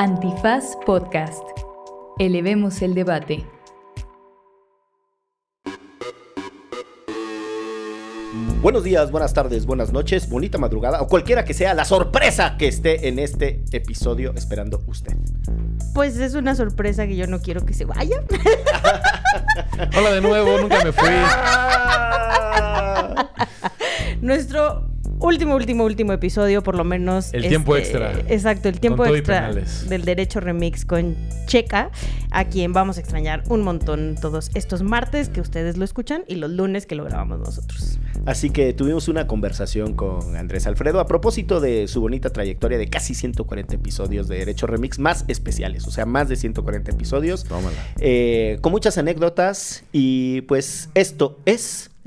Antifaz Podcast. Elevemos el debate. Buenos días, buenas tardes, buenas noches, bonita madrugada o cualquiera que sea la sorpresa que esté en este episodio esperando usted. Pues es una sorpresa que yo no quiero que se vaya. Hola de nuevo, nunca me fui. Nuestro último, último, último episodio, por lo menos. El tiempo este, extra. Exacto, el tiempo extra del Derecho Remix con Checa, a quien vamos a extrañar un montón todos estos martes que ustedes lo escuchan y los lunes que lo grabamos nosotros. Así que tuvimos una conversación con Andrés Alfredo a propósito de su bonita trayectoria de casi 140 episodios de Derecho Remix más especiales, o sea, más de 140 episodios, Tómala. eh, con muchas anécdotas y pues esto es...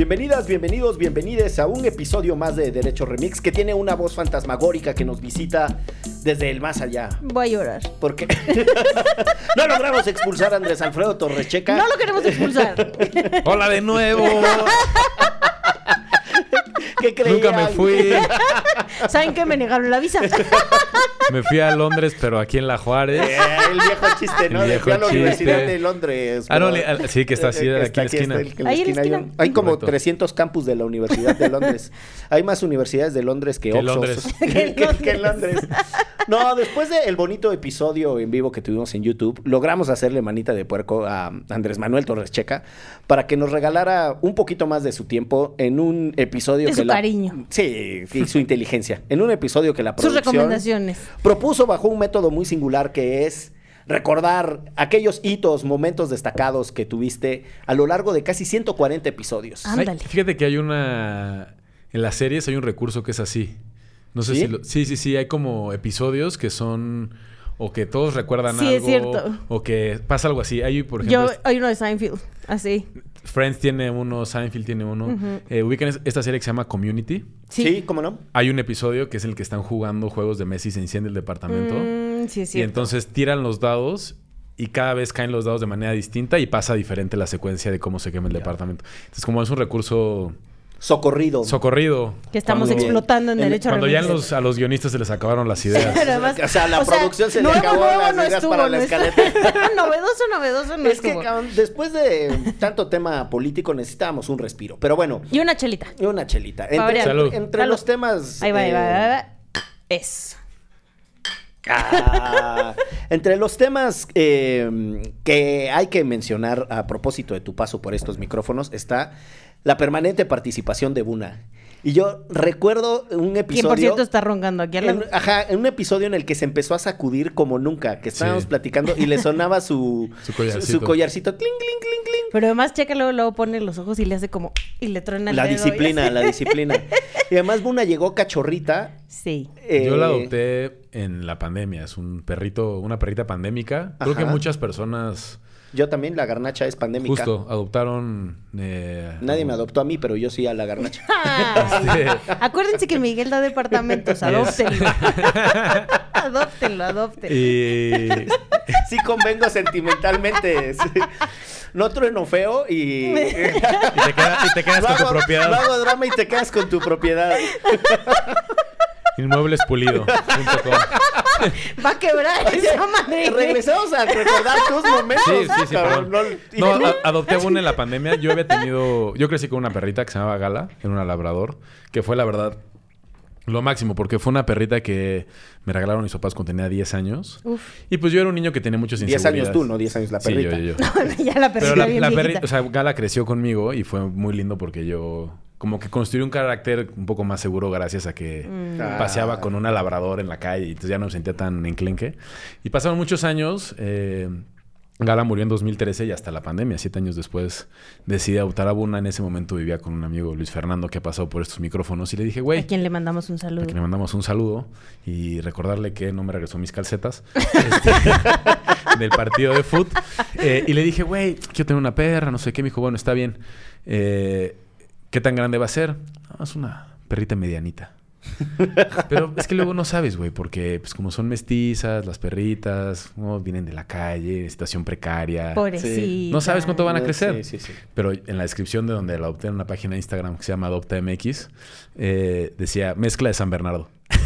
Bienvenidas, bienvenidos, bienvenides a un episodio más de Derecho Remix que tiene una voz fantasmagórica que nos visita desde el más allá. Voy a llorar. Porque no logramos expulsar a Andrés Alfredo Torrecheca. No lo queremos expulsar. Hola de nuevo. ¿Qué creían? Nunca me fui. ¿Saben que me negaron la visa? Me fui a Londres, pero aquí en La Juárez. Eh, el viejo chiste, ¿no? El De viejo fui a la chiste. Universidad de Londres. Ah, no, pero- le- ah, sí, que está así, de está aquí en la está esquina. el- Ahí en la hay- esquina. Hay como Correcto. 300 campus de la Universidad de Londres. hay más universidades de Londres que, Que Oxford. Londres. que, que- Londres. No, después del bonito episodio en vivo que tuvimos en YouTube, logramos hacerle manita de puerco a Andrés Manuel Torres Checa para que nos regalara un poquito más de su tiempo en un episodio Que su la- cariño. Sí, y su inteligencia. En un episodio que la Sus producción recomendaciones. propuso bajo un método muy singular que es recordar aquellos hitos, momentos destacados que tuviste a lo largo de casi 140 episodios. Ay, Ándale. fíjate que hay una. En las series hay un recurso que es así. No sé ¿Sí? si. Lo... Sí, sí, sí. Hay como episodios que son. O que todos recuerdan Sí, algo. es cierto. O que pasa algo así. Hay, por ejemplo. Yo, hay uno de Seinfeld, así. Friends tiene uno, Seinfeld tiene uno. Eh, ubican es- esta serie que se llama Community. Sí. Sí. ¿cómo no? Hay un episodio que es el que están jugando juegos de Messi y se enciende el departamento. Mm, sí, sí. y entonces tiran los dados y cada vez caen los dados de manera distinta y pasa diferente la secuencia de cómo se quema el departamento. Entonces, como es un recurso Socorrido. socorrido. Que estamos cuando- explotando en derecho Cuando ya los- a los guionistas se les acabaron las ideas. Pero además- O sea, la producción se le nuevo, acabó nuevo las no ideas estuvo, para la no escaleta. novedoso, novedoso no es que estuvo. cabrón, después de tanto tema político necesitábamos un respiro. Pero bueno, Y una chelita. y una chelita. Entre, variar. Salud. entre Salud. los temas... Ahí va, ahí va, eh, ahí va. Eso. Ah, entre los temas eh, que hay que mencionar a propósito de tu paso por estos micrófonos está la permanente participación de Buna. Y yo recuerdo un episodio... por cierto está roncando aquí al lado. en, ajá, en un episodio en el que se empezó a sacudir como nunca, que estábamos Sí. platicando y le sonaba su, Su collarcito. su collarcito, cling, cling, cling, cling. Pero además checa luego, luego pone los ojos y le hace como... Y le truena el La dedo disciplina, la disciplina. Y además Buna llegó cachorrita. Sí. eh, Yo la adopté en la pandemia. Es un perrito, una perrita pandémica. Creo que muchas personas Yo también, la garnacha es pandémica. justo adoptaron. eh, Nadie me adoptó a mí, pero yo sí a la garnacha. Ay, Acuérdense que Miguel da departamentos, adóptenlo. adóptenlo, adóptenlo. Y Sí convengo sentimentalmente. sí. No trueno feo y... Y te, queda- y te quedas con tu propiedad. no hago drama y te quedas con tu propiedad. Inmueblespulido.com. Va a quebrar esa madre. Regresamos a recordar tus momentos. Sí, sí, sí, cabrón. perdón. No, No, a- adopté a una en la pandemia. Yo había tenido... Yo crecí con una perrita que se llamaba Gala. Era una labrador. Que fue, la verdad, lo máximo. Porque fue una perrita que me regalaron mis papás cuando tenía 10 años. Uf. Y pues yo era un niño que tenía muchas 10 inseguridades. años tú, no 10 años la Sí, perrita. yo, yo, yo. ya la Pero perrita la, bien la perrita, o sea, Gala creció conmigo y fue muy lindo porque yo como que construí un carácter un poco más seguro gracias a que Mm. Ah. paseaba con una labrador en la calle y entonces ya no me sentía tan enclenque. Y pasaron muchos años. eh, Gala murió en 2013 y hasta la pandemia, siete años después, decidí adoptar a Buna. En ese momento vivía con un amigo, Luis Fernando, que ha pasado por estos micrófonos. Y le dije, güey, A quien le mandamos un saludo. a quien le mandamos un saludo y recordarle que no me regresó mis calcetas este, del partido de foot. Eh, y le dije, güey, quiero tener una perra, no sé qué. Me dijo, bueno, está bien. Eh, ¿Qué tan grande va a ser? "No, es una perrita medianita. Pero es que luego no sabes, güey, porque pues como son mestizas, las perritas, ¿no? vienen de la calle, situación precaria. Pobrecita. No sabes cuánto van a crecer. Sí, sí, sí. Pero en la descripción de donde la adopté en una página de Instagram que se llama AdoptaMX, eh, decía mezcla de San Bernardo.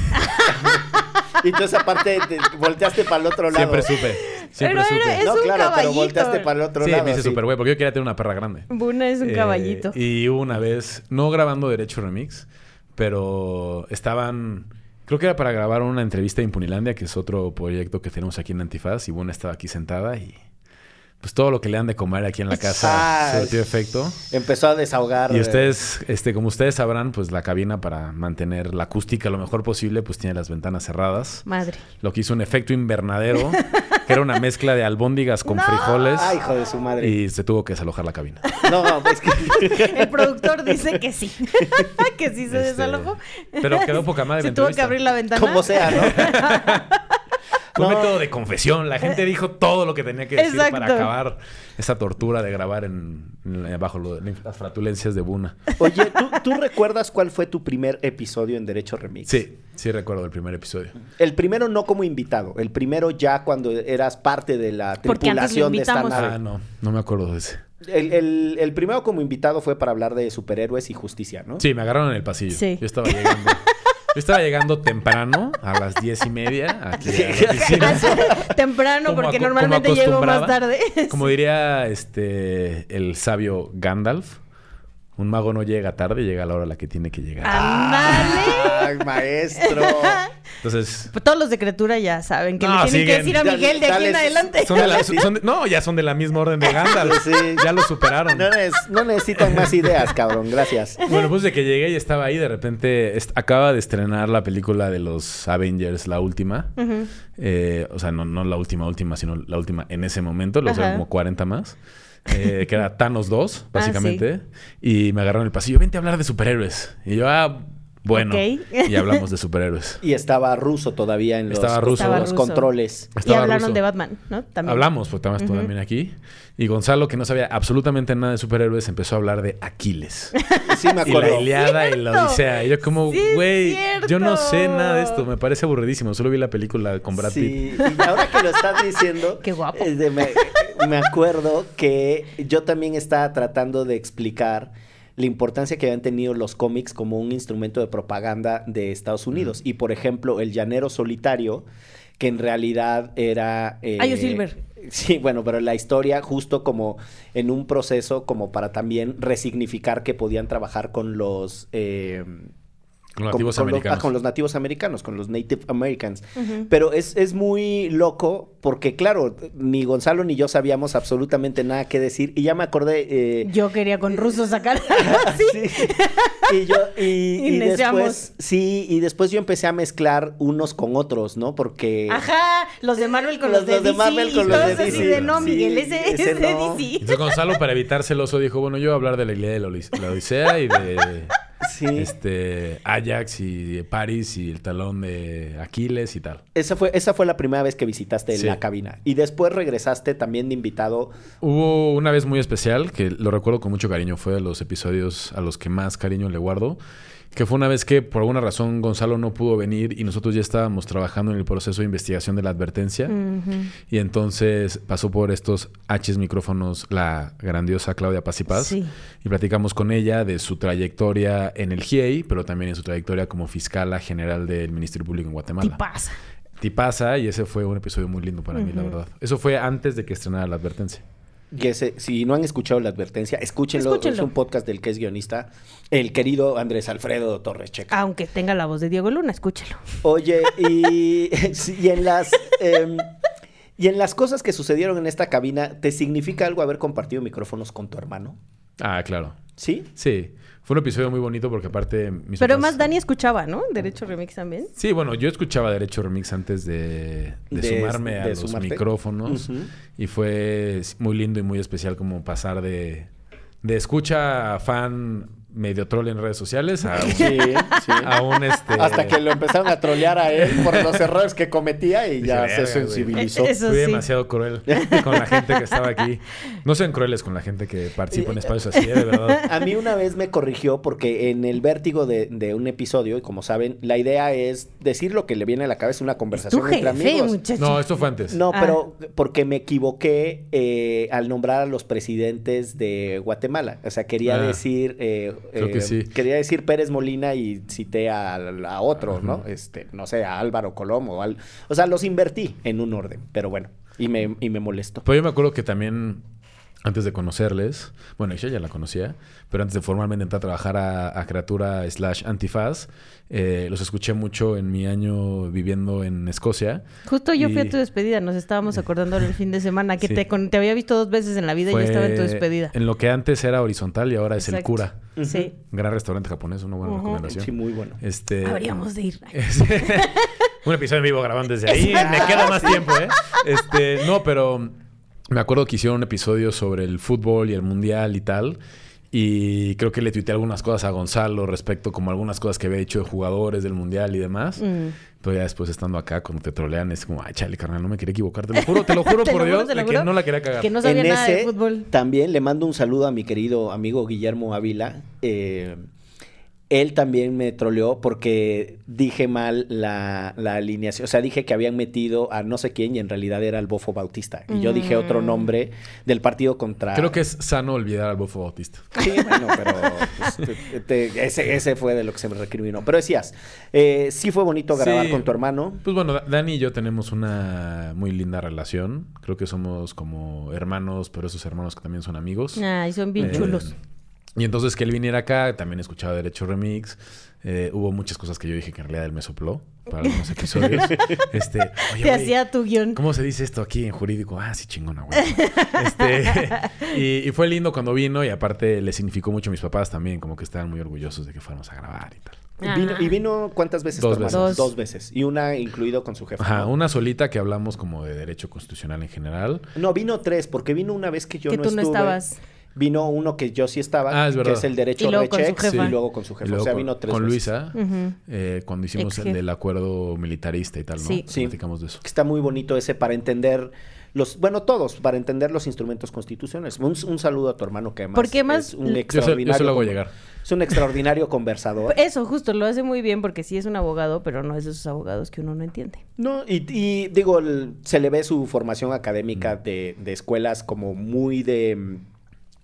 Y entonces aparte te volteaste para el otro lado. Siempre supe. Siempre Pero supe. es no, un claro, pero caballito. volteaste para el otro Sí, lado. me hice súper güey, porque yo quería tener una perra grande. Buna es un Eh, caballito. Y hubo una vez, no grabando Derecho Remix, pero estaban. Creo que era para grabar una entrevista de Impunilandia, que es otro proyecto que tenemos aquí en Antifaz. Y Buna estaba aquí sentada y. Pues todo lo que le dan de comer aquí en la casa surtió efecto. Empezó a desahogar. Y ustedes, este, como ustedes sabrán, pues la cabina para mantener la acústica lo mejor posible, pues tiene las ventanas cerradas. Madre. Lo que hizo un efecto invernadero, que era una mezcla de albóndigas con ¡No! frijoles. Ay, hijo de su madre. Y se tuvo que desalojar la cabina. No, no, es que. El productor dice que sí. que sí se Este, desalojó. Pero quedó poca madre Se tuvo que abrir la ventana. Como sea, ¿no? Fue un No. método de confesión. La gente dijo todo lo que tenía que decir Exacto. para acabar esa tortura de grabar en, en- bajo lo- las fratulencias de Buna. Oye, ¿tú, tú recuerdas cuál fue tu primer episodio en Derecho Remix? Sí, sí recuerdo el primer episodio. El primero no como invitado, el primero ya cuando eras parte de la Porque antes lo tripulación de esta nave. Ah, no, no me acuerdo de ese. El, el- el primero como invitado fue para hablar de superhéroes y justicia, ¿no? Sí, me agarraron en el pasillo. Sí. Yo estaba llegando. Yo estaba llegando temprano, a las diez y media, aquí a la oficina. Temprano, Como porque normalmente llego más tarde. Como diría este el sabio Gandalf, un mago no llega tarde, llega a la hora a la que tiene que llegar. ¡Ándale! ¡Ay, maestro! Entonces, Pues todos los de criatura ya saben que No, le tienen que decir a Miguel de aquí en adelante. son de la, son de- no, ya son de la misma orden de Gandalf. Sí. Ya lo superaron. No, neces- no necesitan más ideas, cabrón. Gracias. Bueno, pues de que llegué y estaba ahí, de repente est- acaba de estrenar la película de los Avengers, la última. Eh, o sea, no, no la última, última, sino la última en ese momento, los Ajá. eran como 40 más. Eh, que era Thanos 2, Ah, básicamente. Y me agarraron el pasillo, vente a hablar de superhéroes. Y yo, ah, bueno. Y hablamos de superhéroes. Y estaba ruso todavía en los, Estaba ruso. Estaba los ruso. controles. Y hablaron ruso. de Batman, ¿no? También. Hablamos, porque estabas tú también aquí. Y Gonzalo, que no sabía absolutamente nada de superhéroes, empezó a hablar de Aquiles. Sí, me y la acuerdo. Iliada y la. Odisea. Y yo como, Sí, güey, yo no sé nada de esto. Me parece aburridísimo. Solo vi la película con Brad Pitt. Sí, y ahora que lo estás diciendo, Qué guapo. eh, me acuerdo que yo también estaba tratando de explicar la importancia que habían tenido los cómics como un instrumento de propaganda de Estados Unidos. Y por ejemplo, El Llanero Solitario, que en realidad era... eh, Ayo Silver. Sí, bueno, pero la historia justo como en un proceso como para también resignificar que podían trabajar con los... eh, Con con- nativos con los- ah, con los nativos americanos, con los Native Americans. Pero es, es muy loco porque, claro, ni Gonzalo ni yo sabíamos absolutamente nada que decir. Y ya me acordé... eh, Yo quería con rusos sacar algo así. sí. Y yo, y, Y y neciamos. después, sí, y después yo empecé a mezclar unos con otros, ¿no? Porque... Ajá, los de Marvel con Los- los, de, los de DC, Marvel con y los todos de así DC. de no, Miguel, ese, ese ese es de no. DC. Entonces Gonzalo, para evitar celoso, dijo, bueno, yo voy a hablar de la Ilíada de la Odisea y de Sí. este Ajax y de Paris y el talón de Aquiles y tal. Esa fue, esa fue la primera vez que visitaste Sí. la cabina. Y después regresaste también de invitado. Hubo una vez muy especial, que lo recuerdo con mucho cariño, fue de los episodios a los que más cariño le guardo, que fue una vez que por alguna razón Gonzalo no pudo venir y nosotros ya estábamos trabajando en el proceso de investigación de la advertencia. Y entonces pasó por estos H micrófonos la grandiosa Claudia Paz y Paz. Sí. Y platicamos con ella de su trayectoria en el GIEI, pero también en su trayectoria como fiscala general del Ministerio Público en Guatemala. Tipaza. Tipaza, y ese fue un episodio muy lindo para mí, la verdad. Eso fue antes de que estrenara la advertencia. Y ese, si no han escuchado la advertencia, escúchenlo. Escúchenlo. Es un podcast del que es guionista, el querido Andrés Alfredo Torres Checa. Aunque tenga la voz de Diego Luna, escúchelo. Oye, y, y en las em, y en las cosas que sucedieron en esta cabina, ¿te significa algo haber compartido micrófonos con tu hermano? Ah, claro. ¿Sí? Sí, fue un episodio muy bonito porque aparte mis Pero papás- más Dani escuchaba, ¿no? Derecho Remix también. Sí, bueno, yo escuchaba Derecho Remix antes de, de De- sumarme a de los sumarte. micrófonos y fue muy lindo y muy especial como pasar de, de escucha a fan medio troll en redes sociales a un, Sí, sí. a un, este... Hasta que lo empezaron a trolear a él por los errores que cometía y ya "Verga, se güey". sensibilizó. Eso Fui sí. demasiado cruel con la gente que estaba aquí. No sean crueles con la gente que participa en espacios así, ¿eh? de verdad. A mí una vez me corrigió porque en el vértigo de, de un episodio, y como saben, la idea es decir lo que le viene a la cabeza, una Tu conversación entre jefe, amigos. muchacho. No, esto fue antes. No, Ah. pero porque me equivoqué eh, al nombrar a los presidentes de Guatemala. O sea, quería Ah, decir... eh, creo que eh, sí. Quería decir Pérez Molina y cité a, a otro, Ajá. ¿no? Este, no sé, a Álvaro Colomo. al- o sea, los invertí en un orden, pero bueno. Y me, y me molestó. Pero yo me acuerdo que también, antes de conocerles, bueno, yo ya la conocía, pero antes de formalmente entrar a trabajar a, a Criatura slash Antifaz, eh, los escuché mucho en mi año viviendo en Escocia. Justo yo fui a tu despedida, nos estábamos acordando el fin de semana que Sí. te, con- te había visto dos veces en la vida y yo estaba en tu despedida. En lo que antes era horizontal y ahora es el cura. Sí. Un gran restaurante japonés, una buena recomendación. Sí, muy bueno. Este, Habríamos de ir. un episodio en vivo grabando desde ahí. Me queda más tiempo, ¿eh? Este, no, pero me acuerdo que hicieron un episodio sobre el fútbol y el mundial y tal. Y creo que le tuiteé algunas cosas a Gonzalo respecto como algunas cosas que había dicho de jugadores del mundial y demás. Mm. Pero ya después estando acá, cuando te trolean, es como, ay, chale, carnal, no me quería equivocar. Te lo juro, te lo juro Te por lo Dios, lo de que no la quería cagar. Que no sabía en nada de ese fútbol. también le mando un saludo a mi querido amigo Guillermo Ávila. Eh, él también me troleó porque dije mal la, la alineación. O sea, dije que habían metido a no sé quién y en realidad era el Bofo Bautista. Y yo dije otro Mm. nombre del partido contra... Creo que es sano olvidar al Bofo Bautista. Sí, bueno, pero pues, te- te- ese, ese fue de lo que se me recriminó. Pero decías, eh, sí fue bonito grabar Sí. con tu hermano. Pues bueno, Da- Dani y yo tenemos una muy linda relación. Creo que somos como hermanos, pero esos hermanos que también son amigos. Ay, son bien Eh, chulos. Y entonces que él viniera acá, también escuchaba Derecho Remix. Eh, hubo muchas cosas que yo dije que en realidad él me sopló para algunos episodios. este, oye, Te hacía tu guion. ¿Cómo se dice esto aquí en jurídico? Ah, sí, chingona, güey. Este, y, y fue lindo cuando vino y aparte le significó mucho a mis papás también, como que estaban muy orgullosos de que fuéramos a grabar y tal. Vino- Ah. ¿Y vino cuántas veces? Dos veces. Dos veces. Y una incluido con su jefe. Ajá, ¿no? una solita que hablamos como de derecho constitucional en general. No, vino tres, porque vino una vez que yo Que no tú no estabas. Vino uno que yo sí estaba, Ah, es que es el derecho Y luego con su Rechex, jefa. y luego con su jefe. O sea, con, vino tres con veces. Luisa, eh, cuando hicimos el del acuerdo militarista y tal, ¿no? Sí. Sí. Platicamos de eso. Que Está muy bonito ese para entender los, bueno, todos, para entender los instrumentos constitucionales. Un, un saludo a tu hermano que además Porque más- es un Yo se, extraordinario. yo se lo hago con- llegar. Es un extraordinario conversador. Eso, justo, lo hace muy bien porque sí es un abogado, pero no es de esos abogados que uno no entiende. No, y, y digo, el- se le ve su formación Mm. académica de, de escuelas como muy de mm,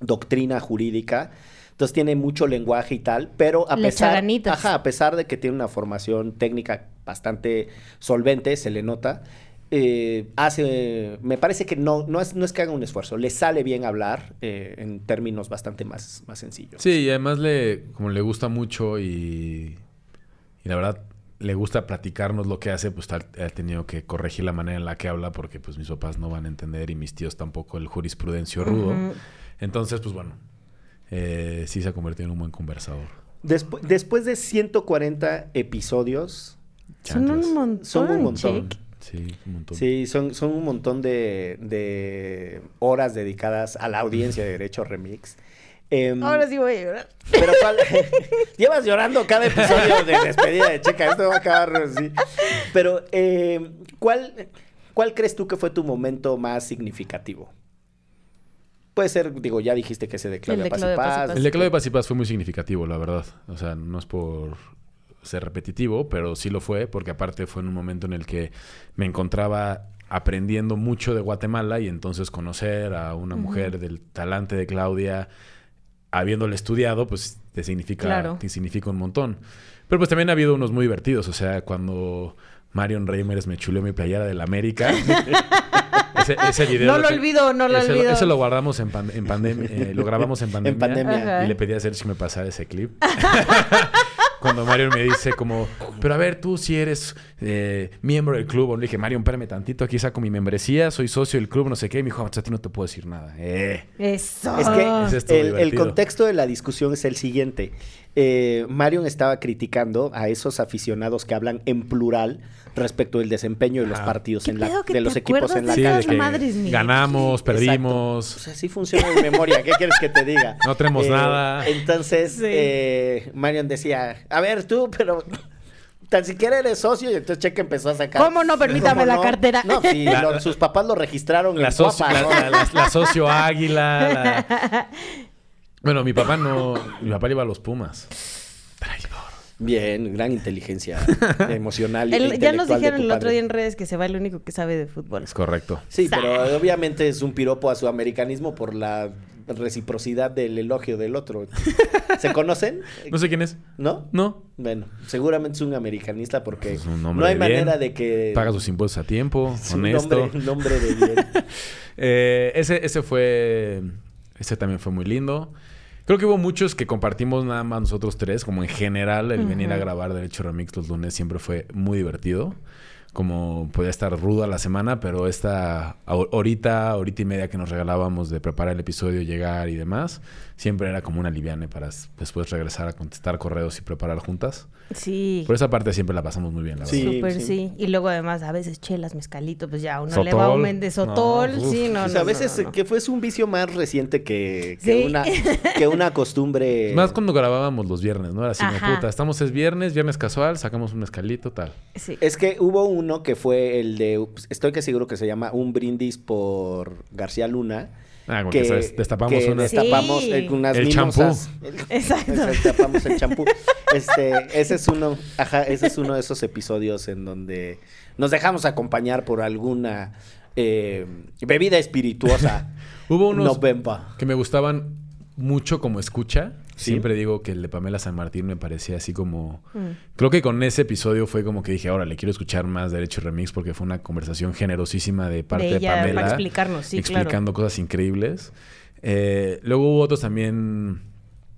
doctrina jurídica. Entonces tiene mucho lenguaje y tal, pero a Le pesar, ajá, a pesar de que tiene una formación técnica bastante solvente, se le nota, eh, hace, me parece que no, no es, no es que haga un esfuerzo, le sale bien hablar eh, en términos bastante más, más sencillos. Sí, y además le, como le gusta mucho y, y la verdad le gusta platicarnos lo que hace, pues ha tenido que corregir la manera en la que habla porque pues mis papás no van a entender y mis tíos tampoco el jurisprudencio rudo. Entonces, pues bueno, eh, sí se ha convertido en un buen conversador. Despu- después de 140 episodios, Son un montón. Son un montón. Check. Sí, un montón. Sí, son, son un montón de, de horas dedicadas a la audiencia de Derecho Remix. Em, Ahora sí voy a llorar. Pero ¿cuál? Llevas llorando cada episodio de despedida de Checa. Esto va a acabar así. Pero, em, ¿cuál, ¿cuál crees tú que fue tu momento más significativo? Puede ser, digo, ya dijiste que ese de Claudia de Paz y Paz. El de Paz y Paz fue muy significativo, la verdad. O sea, no es por ser repetitivo, pero sí lo fue, porque aparte fue en un momento en el que me encontraba aprendiendo mucho de Guatemala y entonces conocer a una mujer del talante de Claudia, habiéndole estudiado, pues te significa, Claro. te significa un montón. Pero pues también ha habido unos muy divertidos, o sea, cuando Marion Reimers me chuleó mi playera del América. ese, ese video No lo olvido, no lo ese olvido. ese lo guardamos en, pan- en pandemia, eh, lo grabamos en pandemia. pandemia. Ajá. Y le pedí a Sergio que me pasara ese clip. Cuando Mario me dice como, pero a ver, tú si eres eh, miembro del club. Le dije, Mario, espérame tantito, aquí saco mi membresía, soy socio del club, no sé qué. Y me dijo, "Ah, a ti no te puedo decir nada. Eh. Eso. Es que estuvo el, el contexto de la discusión es el siguiente. eh, Marion estaba criticando a esos aficionados que hablan en plural respecto del desempeño de los Ajá. partidos ¿Qué en la, pedo que de los equipos en la Sí, esas que ganamos, perdimos. O sea, así funciona mi memoria. ¿Qué quieres que te diga? No tenemos nada. Entonces, Sí. eh, Marion decía, a ver tú, pero tan siquiera eres socio. Y entonces Checa empezó a sacar. ¿Cómo no? Permítame la cartera. No, sí, La- lo- sus papás lo registraron La, en socio, ¿no? la- la- la socio águila. la- Bueno, mi papá no. Mi papá iba a los Pumas. Traidor. Bien, gran inteligencia emocional. y El- ya nos dijeron tu el otro día en redes que se va el único que sabe de fútbol. Es correcto. Sí, pero obviamente es un piropo a su americanismo por la reciprocidad del elogio del otro. ¿Se conocen? No sé quién es. ¿No? No. Bueno, seguramente es un americanista porque Es un hombre no hay de manera de que... Paga sus impuestos a tiempo, Es un honesto. hombre, un hombre de bien. Eh, ese, ese fue. Ese también fue muy lindo. Creo que hubo muchos que compartimos nada más nosotros tres. Como en general, el venir a grabar Derecho Remix los lunes siempre fue muy divertido. Como podía estar rudo a la semana, pero esta hor- horita, horita y media que nos regalábamos de preparar el episodio, llegar y demás, siempre era como una liviane para después regresar a contestar correos y preparar juntas. Sí. Por esa parte siempre la pasamos muy bien, la Sí. verdad. Súper sí. sí. Y luego además a veces chelas, mezcalito, pues ya uno le Sotol. va a aumentar sotol. No, uf. sí, no, O no, sea, a no, veces no, no. que fue un vicio más reciente que, que Sí. una, que una costumbre. Más cuando grabábamos los viernes, ¿no? Era así, Ajá. puta, estamos es viernes, viernes casual, sacamos un mezcalito, tal. Sí. Es que hubo uno que fue el de, estoy que seguro que se llama Un brindis por García Luna. Ah, que, ¿sabes? destapamos que una... destapamos Sí. eh, unas El mimosas. Exacto. Destapamos el champú. Este, ese es uno, ajá, ese es uno de esos episodios en donde nos dejamos acompañar por alguna eh, bebida espirituosa. Hubo unos No que me gustaban mucho como escucha. Sí. Siempre digo que el de Pamela San Martín me parecía así como... Mm. Creo que con ese episodio fue como que dije, ahora le quiero escuchar más Derecho Remix porque fue una conversación generosísima de parte de, Pamela. para explicarnos, sí, claro. explicando cosas increíbles. Eh, luego hubo otros también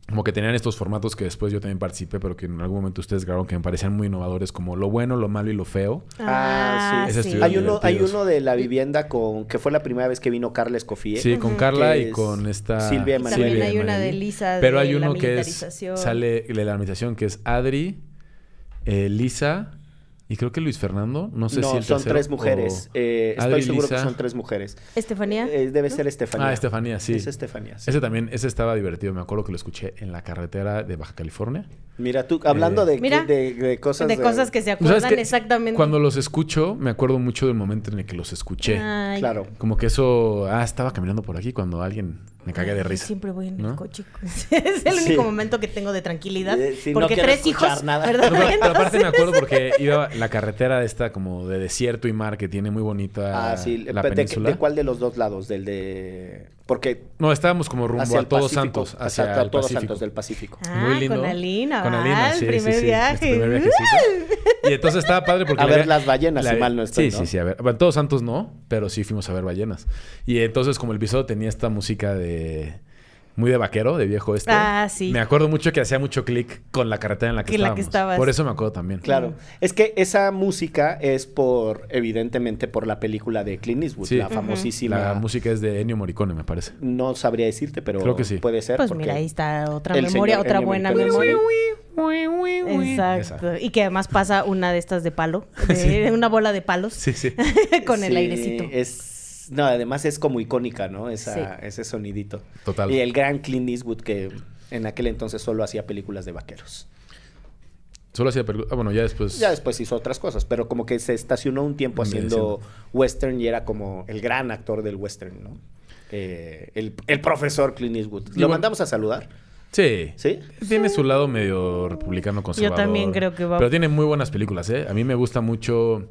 como que tenían estos formatos que después yo también participé, pero que en algún momento ustedes grabaron que me parecían muy innovadores, como lo bueno, lo malo y lo feo. Ah, sí. Ese estuvieron Hay uno, hay uno de la vivienda con que fue la primera vez que vino Carla Escofía. Sí, con Carla y es con esta Silvia Y también Silvia hay una de Emanuel. Lisa Pero de hay la uno que es sale de la administración que es Adri, eh, Lisa y creo que Luis Fernando, no sé no, si el son tercero, tres mujeres. o- Eh, estoy seguro que son tres mujeres. Estefanía. Eh, debe ser Estefanía. Ah, Estefanía, sí. Es Estefanía. sí. Ese también, ese estaba divertido, me acuerdo que lo escuché en la carretera de Baja California. Mira, tú, hablando Eh, de, Mira, de, de cosas. de cosas que se ¿Tú acuerdan exactamente. Cuando los escucho, me acuerdo mucho del momento en el que los escuché. Ay, Claro. Como que eso, ah, estaba caminando por aquí cuando alguien me cagué de risa. Siempre voy en el coche. es el Sí. único momento que tengo de tranquilidad. Eh, porque tres hijos, nada. ¿verdad? Pero, pero aparte me acuerdo porque iba la carretera esta como de desierto y mar que tiene muy bonita Ah, sí. la ¿De, península. de cuál de los dos lados? Del de. Porque. No, estábamos como rumbo hacia a Todos Pacífico, Santos, hacia hacia el Todos Pacífico. Santos del Pacífico. Ah, Muy lindo. con Alina. Con Alina, va, sí, el sí, primer sí, viaje. nuestro primer viajecito. Y entonces estaba padre porque... A la ver las ballenas, si mal no estoy, Sí, ¿no? sí, sí. A ver. Bueno, Todos Santos no, pero sí fuimos a ver ballenas. Y entonces como el episodio tenía esta música de... Muy de vaquero, de viejo este. Ah, sí. Me acuerdo mucho que hacía mucho clic con la carretera en la que Que la estábamos. que estabas. Por eso me acuerdo también. Claro. Es que esa música es por, evidentemente, por la película de Clint Eastwood, Sí. la famosísima. La música es de Ennio Morricone, me parece. No sabría decirte, pero Creo que sí. puede ser. Pues porque mira, ahí está otra memoria, otra Ennio buena Morricone, memoria. Exacto. Esa. Y que además pasa una de estas de palo, de una bola de palos Sí, sí. con el Sí, airecito. Es, no, además es como icónica, ¿no? Esa, Sí. Ese sonidito. Total. Y el gran Clint Eastwood que en aquel entonces solo hacía películas de vaqueros. Solo hacía películas. Ah, bueno, ya después. Ya después hizo otras cosas, pero como que se estacionó un tiempo haciendo western y era como el gran actor del western, ¿no? Eh, el, el profesor Clint Eastwood. ¿Lo bueno- mandamos a saludar? Sí. ¿Sí? Tiene su lado medio republicano conservador. también creo que va- Pero tiene muy buenas películas, ¿eh? A mí me gusta mucho.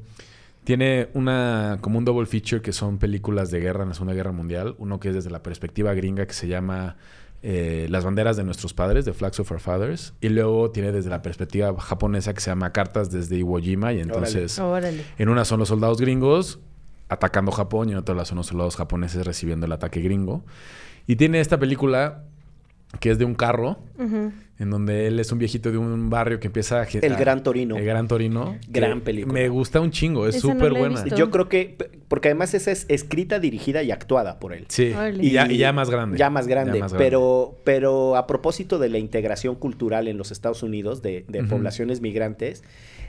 Tiene una como un double feature que son películas de guerra en la Segunda Guerra Mundial. Uno que es desde la perspectiva gringa que se llama eh, Las banderas de nuestros padres, The Flags of Our Fathers. Y luego tiene desde la perspectiva japonesa que se llama Cartas desde Iwo Jima. Y entonces Órale. en una son los soldados gringos atacando Japón y en otra son los soldados japoneses recibiendo el ataque gringo. Y tiene esta película que es de un carro. En donde él es un viejito de un barrio que empieza a... El a- Gran Torino. El Gran Torino. Gran película. Me gusta un chingo, es no súper buena. visto. Yo creo que, porque además esa es escrita, dirigida y actuada por él. Sí, y ya, y ya más grande. Ya más grande. Ya más grande. Pero, pero a propósito de la integración cultural en los Estados Unidos de, poblaciones migrantes,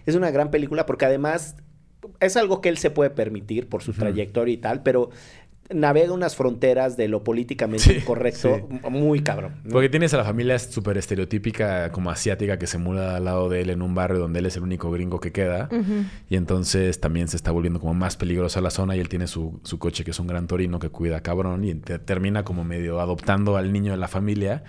es una gran película porque además es algo que él se puede permitir por su trayectoria y tal, pero navega unas fronteras de lo políticamente Sí, incorrecto sí. muy cabrón. ¿no? Porque tienes a la familia súper estereotípica, como asiática, que se muda al lado de él en un barrio donde él es el único gringo que queda. Y entonces también se está volviendo como más peligrosa la zona y él tiene su, su coche que es un gran torino que cuida cabrón y te- termina como medio adoptando al niño de la familia.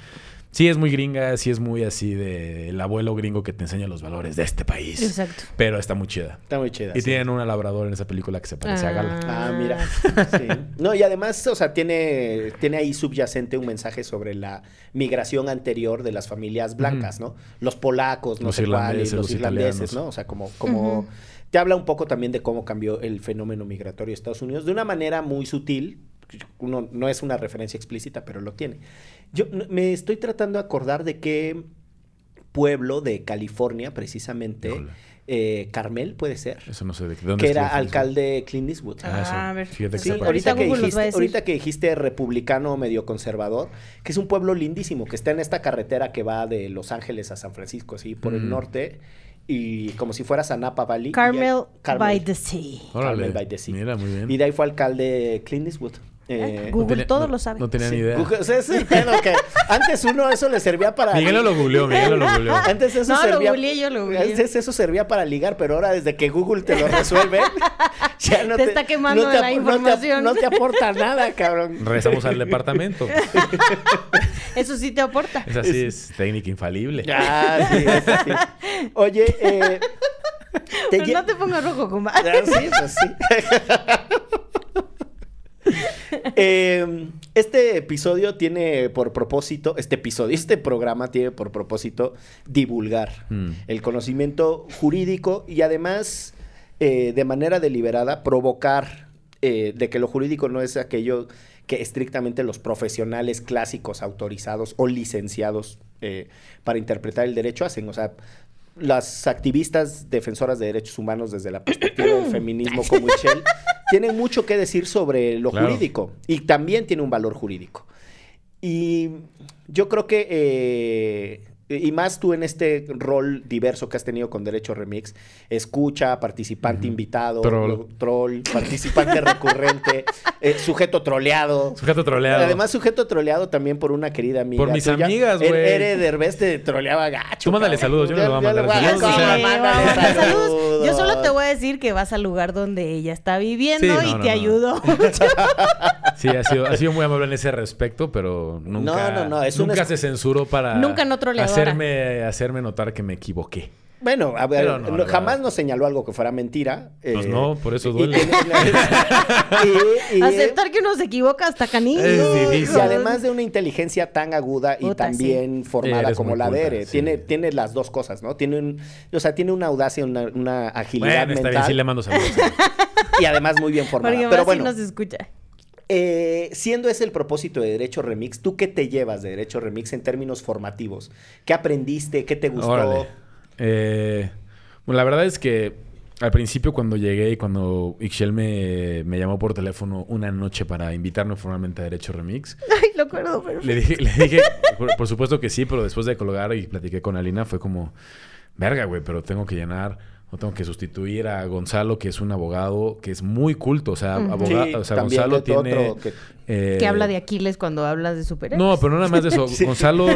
Sí es muy gringa, sí es muy así de el abuelo gringo que te enseña los valores de este país. Exacto. Pero está muy chida. Está muy chida. Y sí. tienen una labradora en esa película que se parece a Gala. Ah, mira. Sí. No, y además, o sea, tiene, tiene ahí subyacente un mensaje sobre la migración anterior de las familias blancas, ¿no? Los polacos, no Los sé cuál, y irlandeses, los los irlandeses, italianos. ¿no? O sea, como, como te habla un poco también de cómo cambió el fenómeno migratorio de Estados Unidos de una manera muy sutil. Uno, no es una referencia explícita, pero lo tiene. Yo me estoy tratando de acordar de qué pueblo de California, precisamente, eh, Carmel, puede ser, Eso no sé de de dónde que era alcalde Clint Eastwood. Ah, eso. Ah, a ver. Fíjate Sí, ahorita, que dijiste, decir. ahorita que dijiste republicano medio conservador, que es un pueblo lindísimo, que está en esta carretera que va de Los Ángeles a San Francisco, así por el Mm. norte, y como si fueras a Napa Valley. Carmel, by the Sea. Órale. Carmel by the Sea. Mira, muy bien. Y de ahí fue alcalde Clint Eastwood. Eh, Google tenía- todo no- lo sabe. No tenía sí. ni idea. Google- o sea, es el pedo que antes uno eso le servía para... Miguel lo googleó, Miguel lo googleó. Antes eso No, lo servía... googleé, yo lo googleé. Antes eso servía para ligar, pero ahora desde que Google te lo resuelve, ya no Te está quemando te la información. No te, no te aporta nada, cabrón. Regresamos al departamento. Eso sí te aporta. Esa sí es técnica infalible. Ah, sí, eso sí. Oye, eh, te Pero no te pongas rojo, compa. Ah, sí, pues sí. Eh, este episodio tiene por propósito, este episodio, este programa tiene por propósito divulgar Mm. el conocimiento jurídico y además eh, de manera deliberada provocar eh, de que lo jurídico no es aquello que estrictamente los profesionales clásicos autorizados o licenciados eh, para interpretar el derecho hacen. O sea, las activistas defensoras de derechos humanos desde la perspectiva del feminismo como Michelle tienen mucho que decir sobre lo Claro. jurídico y también tiene un valor jurídico. Y yo creo que, eh, y más tú en este rol diverso que has tenido con Derecho Remix, escucha, participante invitado, Troll. participante recurrente, eh, sujeto troleado. Sujeto troleado. Además, sujeto troleado también por una querida amiga. Por mis tuya. amigas, Er- güey. Ere Derbez te troleaba gacho. Tú mándale cabrón. saludos, yo no le voy a mandar saludos. saludos. Yo solo te voy a decir que vas al lugar donde ella está viviendo Sí, no, y no, te no. ayudo. Sí, ha sido, ha sido muy amable en ese respecto, pero nunca, No, no, no, es un nunca se censuró para Nunca no hacerme, hacerme notar que me equivoqué. Bueno, a ver, Pero no, no- la jamás nos señaló algo que fuera mentira. Pues eh, no, por eso y- duele. y- y- Aceptar que uno se equivoca hasta canino. Es difícil. Y además de una inteligencia tan aguda y Puta, tan bien formada Eres como la de Ere, sí. tiene, tiene las dos cosas, ¿no? Tiene un, o sea, tiene una audacia, una, una agilidad Bueno, está bien, sí le mando saludos. y además muy bien formada. Porque Pero bueno, si nos escucha. Eh, siendo ese el propósito de Derecho Remix, ¿tú qué te llevas de Derecho Remix en términos formativos? ¿Qué aprendiste? ¿Qué te gustó? Órale. Eh, bueno, la verdad es que al principio cuando llegué y cuando Ixchel me, me llamó por teléfono una noche para invitarme formalmente a Derecho Remix, Ay, lo acuerdo, pero... le dije, le dije por, por supuesto que sí, pero después de colgar y platiqué con Alina fue como, verga, güey, pero tengo que llenar, o tengo que sustituir a Gonzalo, que es un abogado que es muy culto, o sea, Ujú. aboga- Sí, o sea Gonzalo tiene... otro que- eh, Que habla de Aquiles cuando hablas de superhéroes. no, pero no nada más de eso. Sí. Gonzalo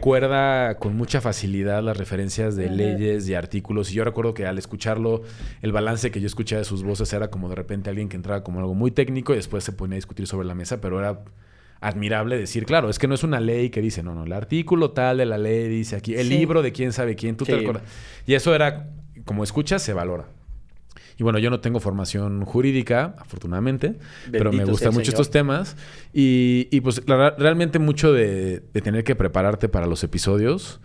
recuerda con mucha facilidad las referencias de leyes y artículos. Y yo recuerdo que al escucharlo, el balance que yo escuchaba de sus voces era como de repente alguien que entraba como algo muy técnico y después se ponía a discutir sobre la mesa, pero era admirable decir, claro, es que no es una ley que dice, no, no, el artículo tal de la ley dice aquí, el Sí. libro de quién sabe quién, tú te Sí. recuerdas. Y eso era, como escuchas, se valora. Y bueno, yo no tengo formación jurídica, afortunadamente, pero me gustan mucho Señor. estos temas. Y, y, pues la- realmente mucho de, de tener que prepararte para los episodios.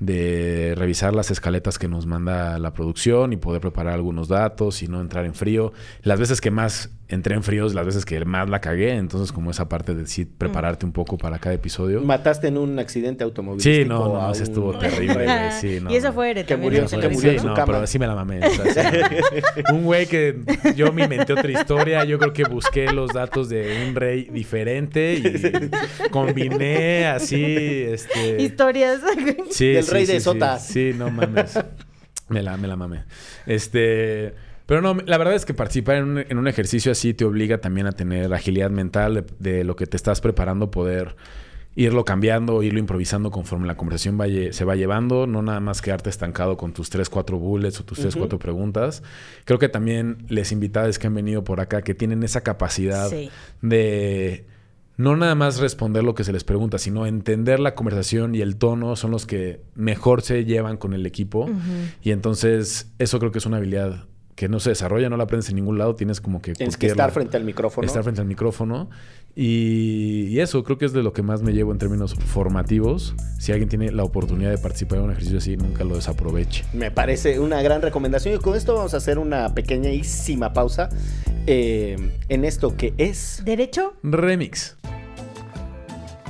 De revisar las escaletas que nos manda la producción y poder preparar algunos datos y no entrar en frío. Las veces que más entré en frío es las veces que más la cagué, entonces como esa parte de sí prepararte un poco para cada episodio. Mataste en un accidente automovilístico. Sí, no, no, un- estuvo terrible, güey. Sí, no, y eso fue Que murió- que murió en su ¿no? cama. pero sí me la mamé. o sea, sí. un güey que yo me inventé otra historia. Yo creo que busqué los datos de un rey diferente y combiné así, este... Historias. Sí, sí, rey sí, de sí. Sota. Sí, no mames. Me la, me la mamé. Este... Pero no, la verdad es que participar en un, en un ejercicio así te obliga también a tener agilidad mental de, de lo que te estás preparando, poder irlo cambiando, irlo improvisando conforme la conversación vaya- se va llevando, no nada más quedarte estancado con tus tres, cuatro bullets o tus tres, Ujú. cuatro preguntas. Creo que también les invitadas que han venido por acá, que tienen esa capacidad Sí. de no nada más responder lo que se les pregunta, sino entender la conversación y el tono son los que mejor se llevan con el equipo. Y entonces eso creo que es una habilidad que no se desarrolla, no la aprendes en ningún lado, tienes como que... Tienes que estar frente al micrófono. Estar frente al micrófono. Y, y eso creo que es de lo que más me llevo en términos formativos. Si alguien tiene la oportunidad de participar en un ejercicio así, nunca lo desaproveche. Me parece una gran recomendación. Y con esto vamos a hacer una pequeñísima pausa eh, en esto que es. ¿Derecho? Remix.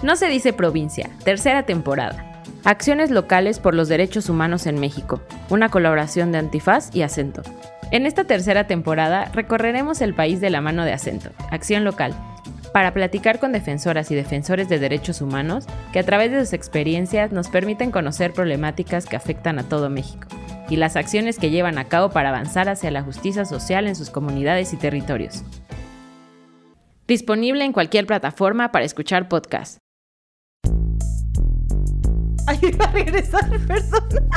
No se dice provincia, tercera temporada. Acciones locales por los derechos humanos en México, una colaboración de Antifaz y Acento. En esta tercera temporada recorreremos el país de la mano de Acento, Acción Local, para platicar con defensoras y defensores de derechos humanos que a través de sus experiencias nos permiten conocer problemáticas que afectan a todo México y las acciones que llevan a cabo para avanzar hacia la justicia social en sus comunidades y territorios. Disponible en cualquier plataforma para escuchar podcast. Ay, iba a regresar, perdón.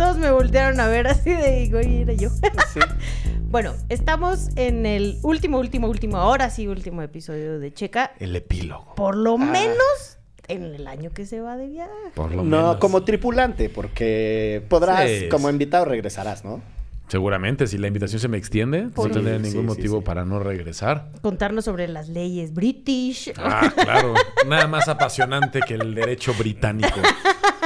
Todos me voltearon a ver así de, güey, era yo. Bueno, estamos en el último, último, último, ahora sí, último episodio de Checa. El epílogo. Por lo Ah. menos en el año que se va de viaje. Por lo No, menos. como tripulante, porque podrás, Sí. como invitado, regresarás, ¿no? Seguramente, si la invitación se me extiende, Por- no tendré Sí, ningún sí, sí, motivo sí. para no regresar. Contarnos sobre las leyes british. Ah, claro. Nada más apasionante que el derecho británico.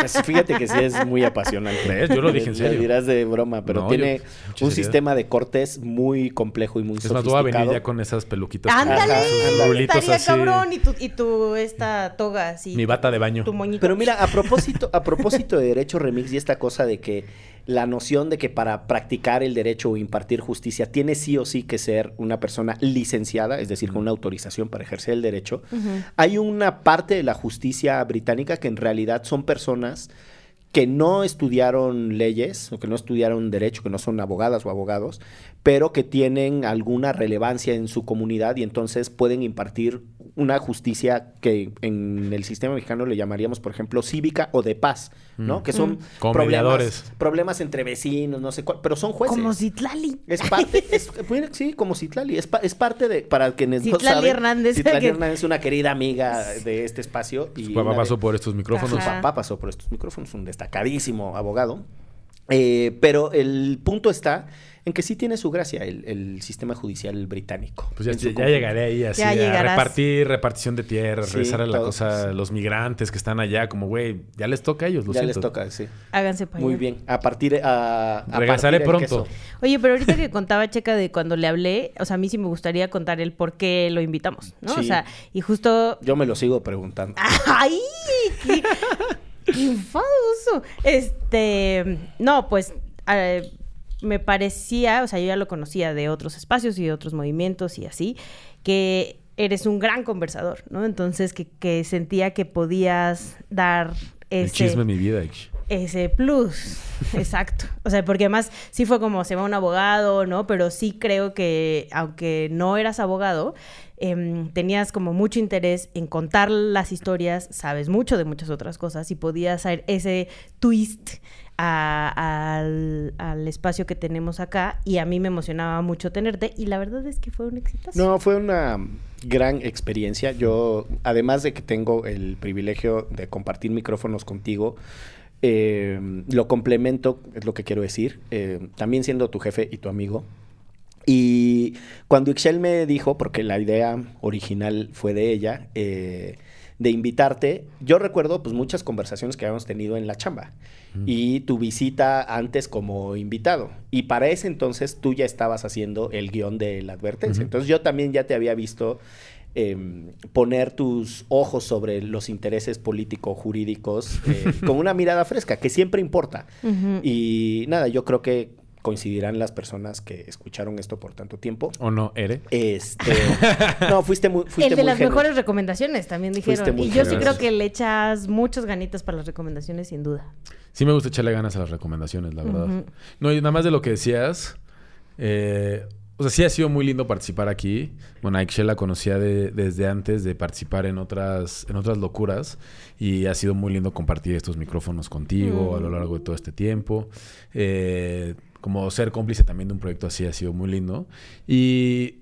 Pues fíjate que sí es muy apasionante. ¿Ves? Yo lo dije en serio. Le dirás de broma, pero No, tiene yo- un sistema de cortes muy complejo y muy Es más, voy a venir sofisticado. ya con esas peluquitas. ¡Ándale! Estaría así. cabrón. Y tu, y tu esta toga así. Mi bata de baño. Tu moñito. Pero mira, a propósito, a propósito de derecho remix y esta cosa de que la noción de que para practicar el derecho o impartir justicia tiene sí o sí que ser una persona licenciada, es decir, con una autorización para ejercer el derecho, hay una parte de la justicia británica que en realidad son personas que no estudiaron leyes o que no estudiaron derecho, que no son abogadas o abogados, pero que tienen alguna relevancia en su comunidad y entonces pueden impartir una justicia que en el sistema mexicano le llamaríamos, por ejemplo, cívica o de paz, ¿no? Mm. Que son Como problemas, problemas entre vecinos, no sé cuál, pero son jueces. Como Citlali. Es parte, es, sí, como Citlali, es, pa- es parte de, para quienes no Citlali saben, Hernández, Citlali que- Hernández es una querida amiga de este espacio. Y Su papá pasó por estos micrófonos. su papá pasó por estos micrófonos, un destacadísimo abogado. Eh, pero el punto está en que sí tiene su gracia el, el sistema judicial británico. Pues ya, llegaré ahí así Ya a llegarás. repartir, repartición de tierra, Sí, regresar a la todo, cosa, sí. los migrantes que están allá, como güey, ya les toca a ellos, lo Ya siento. les toca, sí. Háganse para Muy allá. bien. A partir a, a Regresaré pronto. queso. Oye, pero ahorita que contaba Checa de cuando le hablé, o sea, a mí sí me gustaría contar el por qué lo invitamos, ¿no? O sea, y justo Yo me lo sigo preguntando. ¡Ay! ¡Qué, qué enfadoso! Este. No, pues. eh, me parecía, o sea, yo ya lo conocía de otros espacios y de otros movimientos y así, que eres un gran conversador, ¿no? Entonces, que, que sentía que podías dar El ese chisme de mi vida. Ese plus. Exacto. O sea, porque además sí fue como se va un abogado, ¿no? Pero sí creo que, aunque no eras abogado, em, tenías como mucho interés en contar las historias, sabes mucho de muchas otras cosas y podías hacer ese twist al, al espacio que tenemos acá y a mí me emocionaba mucho tenerte y la verdad es que fue un éxito. No, fue una gran experiencia. Yo, además de que tengo el privilegio de compartir micrófonos contigo, eh, lo complemento, es lo que quiero decir, eh, también siendo tu jefe y tu amigo. Y cuando Ixchel me dijo, porque la idea original fue de ella, eh, de invitarte. Yo recuerdo pues muchas conversaciones que habíamos tenido en la chamba y tu visita antes como invitado. Y para ese entonces tú ya estabas haciendo el guion de la advertencia. Entonces yo también ya te había visto em, poner tus ojos sobre los intereses político-jurídicos eh, con una mirada fresca, que siempre importa. Y nada, yo creo que coincidirán las personas que escucharon esto por tanto tiempo. ¿O no, Ere? Este, no, fuiste muy, fuiste el de muy las mejores recomendaciones también Fuiste dijeron. muy Y yo sí generoso. creo que le echas muchas ganitas para las recomendaciones, sin duda. Sí me gusta echarle ganas a las recomendaciones, la verdad. No, y nada más de lo que decías, eh, o sea, sí ha sido muy lindo participar aquí. Bueno, a la conocía de- desde antes de participar en otras, en otras locuras y ha sido muy lindo compartir estos micrófonos contigo a lo largo de todo este tiempo. Eh, como ser cómplice también de un proyecto así ha sido muy lindo. Y,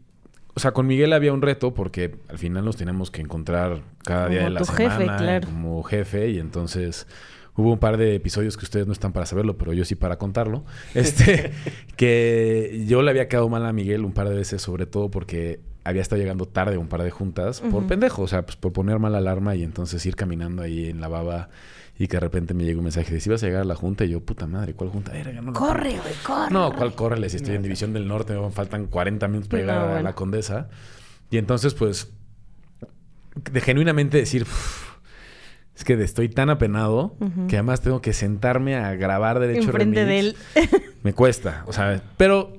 o sea, con Miguel había un reto porque al final nos tenemos que encontrar cada día de la jefe, semana claro. como jefe y entonces hubo un par de episodios que ustedes no están para saberlo, pero yo sí para contarlo. Este, que yo le había quedado mal a Miguel un par de veces, sobre todo porque había estado llegando tarde un par de juntas por pendejo, o sea, pues por poner mal alarma y entonces ir caminando ahí en la baba y que de repente me llega un mensaje de si vas a llegar a la junta y yo, puta madre, ¿cuál junta? Verga, no Corre, güey, corre. no, ¿cuál córrele? Si estoy en División del Norte, me faltan 40 minutos para llegar a la Condesa. Y entonces, pues, de genuinamente decir, "Uf, es que estoy tan apenado que además tengo que sentarme a grabar derecho Enfrente de remix". él. Me cuesta, o sea, pero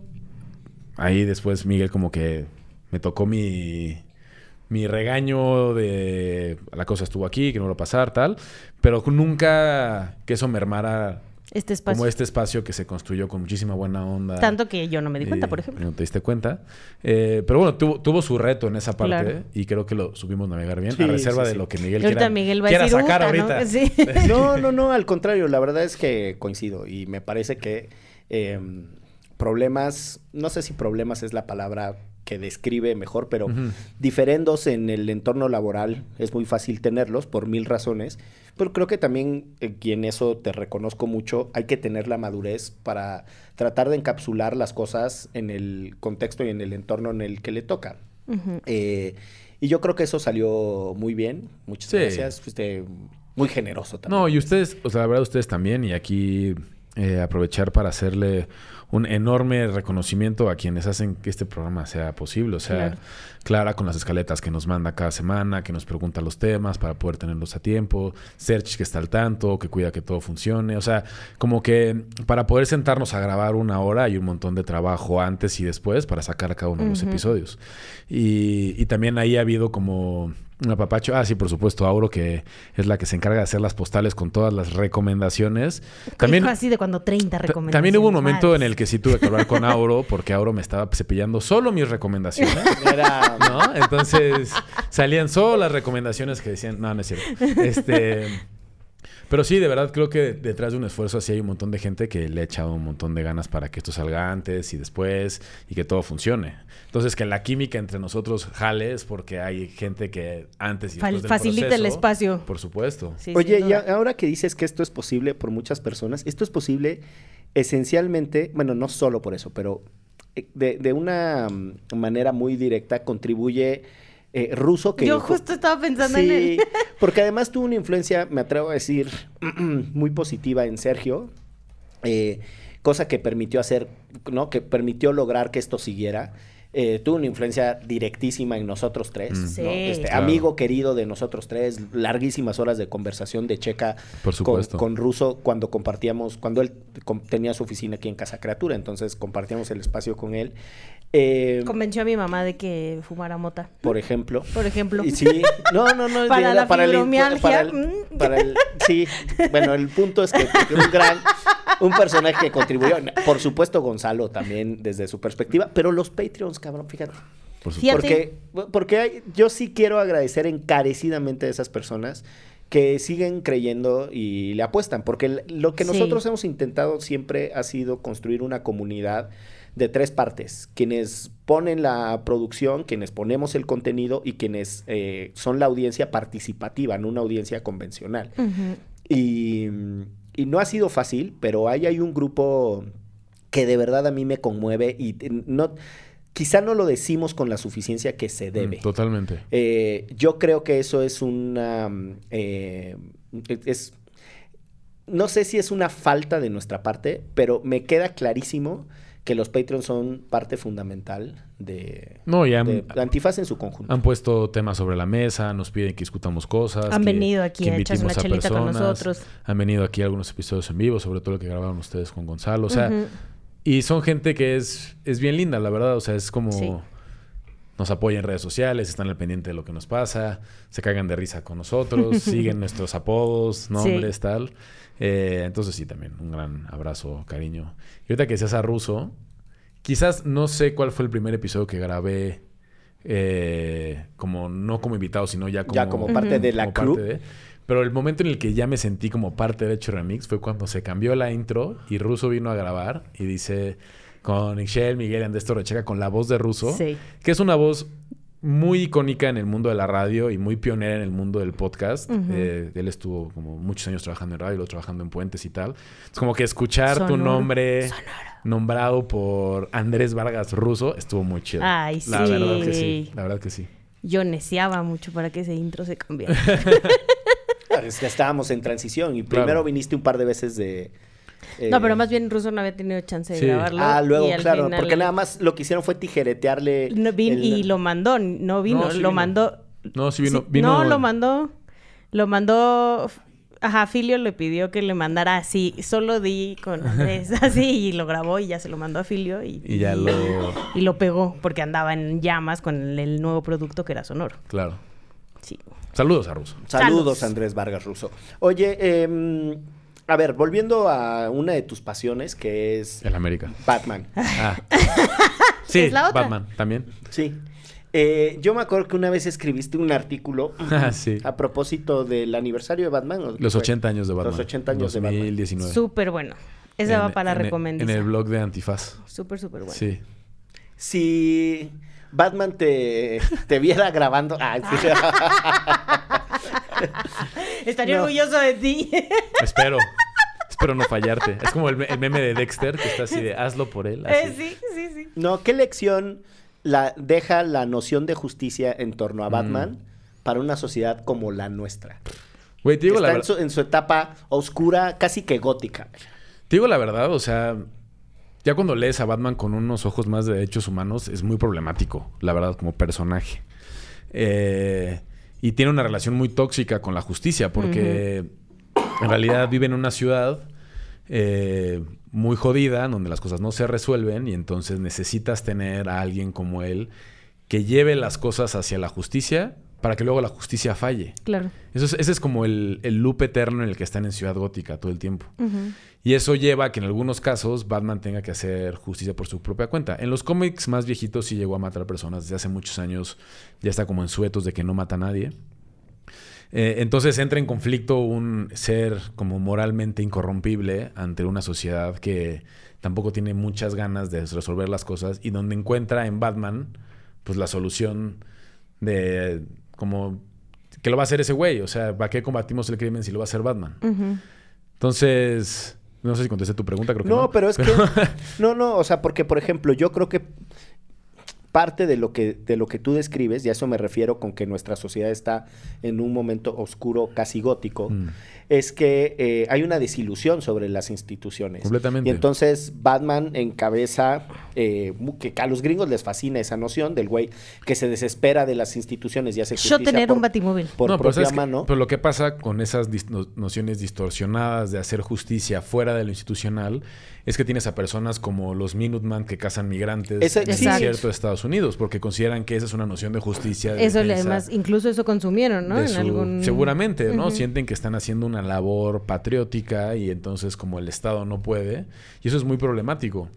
ahí después Miguel como que me tocó mi mi regaño de la cosa estuvo aquí, que no va a pasar, tal, pero nunca que eso mermara Este espacio. como este espacio que se construyó con muchísima buena onda. Tanto que yo no me di cuenta, Eh, por ejemplo. No te diste cuenta. Eh, pero bueno, tuvo, tuvo su reto en esa parte Claro. y creo que lo supimos navegar bien. Sí, a reserva sí, de sí. lo que Miguel quiera, Miguel va a quiera decir, sacar ahorita. Sí. No, no, no, al contrario, la verdad es que coincido y me parece que eh, problemas, no sé si problemas es la palabra que describe mejor, pero diferendos en el entorno laboral es muy fácil tenerlos por mil razones, pero creo que también, eh, y en eso te reconozco mucho, hay que tener la madurez para tratar de encapsular las cosas en el contexto y en el entorno en el que le toca. Eh, y yo creo que eso salió muy bien. Muchas Sí. gracias. Fuiste muy generoso también. No, y ustedes, o sea, la verdad, ustedes también, y aquí eh, aprovechar para hacerle un enorme reconocimiento a quienes hacen que este programa sea posible. O sea, Claro. Clara con las escaletas que nos manda cada semana, que nos pregunta los temas para poder tenerlos a tiempo, Serch que está al tanto, que cuida que todo funcione. O sea, como que para poder sentarnos a grabar una hora hay un montón de trabajo antes y después para sacar cada uno de los episodios. Y, y también ahí ha habido como un apapacho. Ah, sí, por supuesto, Auro, que es la que se encarga de hacer las postales con todas las recomendaciones. También, así de cuando 30 ta- recomendaciones. también hubo un momento en el que sí tuve que hablar con Auro porque Auro me estaba cepillando solo mis recomendaciones. Era, ¿No? Entonces salían solo las recomendaciones que decían, no, no es cierto. Este, pero sí, de verdad creo que detrás de un esfuerzo así hay un montón de gente que le ha echado un montón de ganas para que esto salga antes y después y que todo funcione. Entonces que la química entre nosotros jale es porque hay gente que antes y Fal- después del facilita el proceso, espacio. Por supuesto. Sí, Oye, y ahora que dices que esto es posible por muchas personas, esto es posible esencialmente, bueno, no solo por eso, pero eh, de, de una mm, manera muy directa contribuye eh, Ruso que... Yo justo estaba pensando en él. porque además tuvo una influencia, me atrevo a decir, muy positiva en Sergio, eh, cosa que permitió hacer, ¿no? Que permitió lograr que esto siguiera. Eh, tuvo una influencia directísima en nosotros tres, Mm. ¿no? Sí. Este, Claro. amigo querido de nosotros tres, larguísimas horas de conversación de Checa Por con, con Ruso cuando compartíamos, cuando él tenía su oficina aquí en Casa Criatura, entonces compartíamos el espacio con él. Eh, Convenció a mi mamá de que fumara mota. por ejemplo. Por ejemplo. Y sí, no, no, no. Para la el- para el- mm. para el- sí, bueno, el punto es que un gran, un personaje que contribuyó. Por supuesto, Gonzalo también desde su perspectiva, pero los Patreons, cabrón, fíjate. Por. Porque, porque hay- yo sí quiero agradecer encarecidamente a esas personas que siguen creyendo y le apuestan, porque lo que Sí. nosotros hemos intentado siempre ha sido construir una comunidad de tres partes, quienes ponen la producción, quienes ponemos el contenido y quienes eh, son la audiencia participativa, no una audiencia convencional. Y, y no ha sido fácil, pero ahí hay un grupo que de verdad a mí me conmueve y no quizá no lo decimos con la suficiencia que se debe. Mm, Totalmente. Eh, yo creo que eso es una... eh, es, no sé si es una falta de nuestra parte, pero me queda clarísimo que los Patreons son parte fundamental de, No, y han, de Antifaz en su conjunto. han puesto temas sobre la mesa, nos piden que discutamos cosas. Han que- venido aquí que a echarse una chelita con personas. nosotros. Han venido aquí algunos episodios en vivo, sobre todo lo que grabaron ustedes con Gonzalo. O sea, y son gente que es, es bien linda, la verdad. O sea, es como... Sí. Nos apoya en redes sociales, están al pendiente de lo que nos pasa, se cagan de risa con nosotros, siguen nuestros apodos, nombres, tal. Eh, entonces sí, también un gran abrazo, cariño. Y ahorita que seas a Ruso, quizás no sé cuál fue el primer episodio que grabé eh, como no como invitado, sino ya como, ya como parte de la de- Pero el momento en el que ya me sentí como parte de Hecho Remix fue cuando se cambió la intro y Ruso vino a grabar y dice con Michelle, Miguel y Andrés Torrecheca con la voz de Ruso, Sí. que es una voz muy icónica en el mundo de la radio y muy pionera en el mundo del podcast. Eh, él estuvo como muchos años trabajando en radio, luego trabajando en puentes y tal. Es como que escuchar tu Sonoro. nombre nombrado por Andrés Vargas Ruso estuvo muy chido. Ay, La verdad que sí. La verdad que sí. Yo neciaba mucho para que ese intro se cambiara. Claro, es que estábamos en transición y Claro. primero viniste un par de veces de... eh, no, pero más bien Russo no había tenido chance de Sí. grabarlo. Ah, luego, claro, final- porque nada más lo que hicieron fue tijeretearle... No, vin- el- Y lo mandó, no vino, No, sí lo vino. mandó. No, sí vino. Sí, vino No, lo mandó. Lo mandó. Ajá, Filio le pidió que le mandara así. Solo di con Andrés así y lo grabó y ya se lo mandó a Filio y, Y ya lo... y lo pegó porque andaba en llamas con el, el nuevo producto que era sonoro. Claro. Sí. Saludos a Ruso. Saludos, Saludos. Andrés Vargas Russo. Oye, em, a ver, volviendo a una de tus pasiones, que es El América. Batman. Ah. Sí, Es la otra. Batman también. Sí. Eh, yo me acuerdo que una vez escribiste un artículo Ah, sí. a propósito del aniversario de Batman. ¿o qué Los fue? 80 años de Batman. Los 80 años de Batman. 2019. Súper bueno. Esa En- va para el- recomendar. En el blog de Antifaz. Súper, súper bueno. Sí. Si Batman te, te viera grabando... Ah, sí. Estaría No. orgulloso de ti. Espero. Espero no fallarte. Es como el, me- el meme de Dexter que está así de hazlo por él. así. Eh, sí, sí, sí. No, ¿qué lección la, deja la noción de justicia en torno a Batman para una sociedad como la nuestra? Güey, te digo, la Está en verdad, su, en su etapa oscura, casi que gótica. te digo la verdad, o sea, ya cuando lees a Batman con unos ojos más de derechos humanos, es muy problemático, la verdad, como personaje. Eh, y tiene una relación muy tóxica con la justicia, porque en realidad vive en una ciudad eh, muy jodida, donde las cosas no se resuelven, y entonces necesitas tener a alguien como él que lleve las cosas hacia la justicia para que luego la justicia falle. Claro. Eso es, ese es como el, el loop eterno en el que están en Ciudad Gótica todo el tiempo. Y eso lleva a que en algunos casos Batman tenga que hacer justicia por su propia cuenta. En los cómics más viejitos sí llegó a matar personas. Desde hace muchos años ya está como en suetos de que no mata a nadie. Eh, entonces entra en conflicto un ser como moralmente incorrompible ante una sociedad que tampoco tiene muchas ganas de resolver las cosas y donde encuentra en Batman pues la solución de como que lo va a hacer ese güey. O sea, ¿para qué combatimos el crimen si lo va a hacer Batman? Entonces, no sé si contesté tu pregunta, creo que no. No, pero es que... No, no, o sea, porque, por ejemplo, yo creo que parte de lo que, de lo que tú describes, y a eso me refiero con que nuestra sociedad está en un momento oscuro, casi gótico, Mm. es que eh, hay una desilusión sobre las instituciones. Completamente. Y entonces Batman encabeza, eh, mu- que a los gringos les fascina esa noción del güey que se desespera de las instituciones y hace Yo tener por, un batimóvil. por No, pero propia ¿sabes qué? mano. Pero lo que pasa con esas dis- no- nociones distorsionadas de hacer justicia fuera de lo institucional es que tienes a personas como los Minuteman que cazan migrantes Ese- en el Exacto. desierto de Estados Unidos porque consideran que esa es una noción de justicia. de Eso además, incluso eso consumieron, ¿no? de En su- algún... Seguramente, ¿no? Sienten que están haciendo una labor patriótica y entonces como el Estado no puede. Y eso es muy problemático.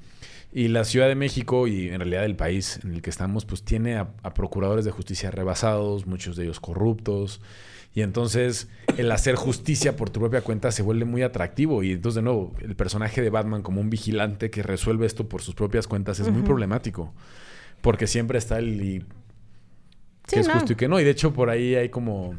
Y la Ciudad de México y en realidad el país en el que estamos, pues tiene a, a procuradores de justicia rebasados, muchos de ellos corruptos. Y entonces el hacer justicia por tu propia cuenta se vuelve muy atractivo. Y entonces, de nuevo, el personaje de Batman como un vigilante que resuelve esto por sus propias cuentas es muy problemático. Porque siempre está el... y Sí, que es no. justo y que no. Y de hecho, por ahí hay como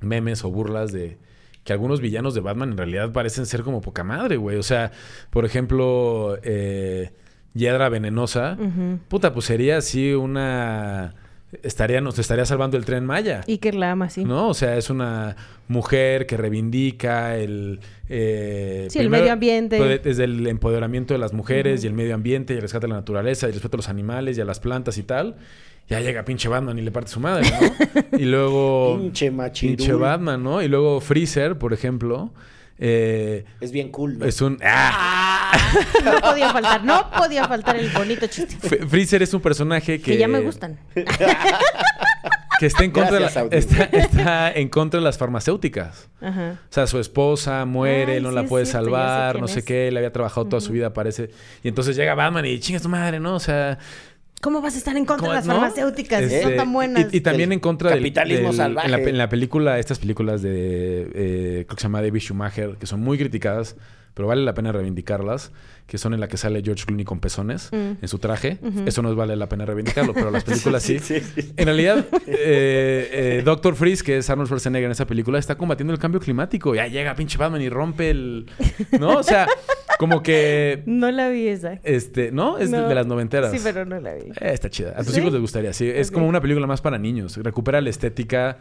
memes o burlas de que algunos villanos de Batman en realidad parecen ser como poca madre, güey. O sea, por ejemplo, eh, hiedra venenosa, puta, pues sería así una... Estaría, nos estaría salvando el tren Maya. Iker la ama, sí. ¿No? O sea, es una mujer que reivindica el... eh, Sí, el medio ambiente. Desde el empoderamiento de las mujeres y el medio ambiente y el rescate de la naturaleza y el respeto a los animales y a las plantas y tal. Ya llega pinche Batman y le parte su madre, ¿no? y luego... Pinche machirul. Pinche Batman, ¿no? Y luego Freezer, por ejemplo. eh, Es bien cool, ¿no? es un... ¡Ah! No podía faltar, no podía faltar el bonito chiste. F- Freezer es un personaje que... Que ya me gustan. Que está en contra, de, la- está, está en contra de las farmacéuticas. Ajá. O sea, su esposa muere, Ay, no sí la puede salvar, no sé es. qué, le había trabajado toda su vida, parece. Y entonces llega Batman y chinga tu madre, ¿no? O sea, ¿Cómo vas a estar en contra ¿cómo- de las no? farmacéuticas? Este, Son tan buenas. Y, y también en contra del capitalismo del- salvaje. En la, en la película, estas películas de, eh, creo que se llama David Schumacher, que son muy criticadas, pero vale la pena reivindicarlas, que son en la que sale George Clooney con pezones Mm. en su traje. Eso no vale la pena reivindicarlo, pero las películas sí. Sí, sí, sí. En realidad, eh, eh, Doctor Freeze, que es Arnold Schwarzenegger en esa película, está combatiendo el cambio climático. Ya llega pinche Batman y rompe el... ¿No? O sea, como que... No la vi esa. Este, ¿no? Es de- No. de las noventeras. Sí, pero no la vi. Eh, está chida. A tus ¿Sí? hijos les gustaría, sí. Es como una película más para niños. Recupera la estética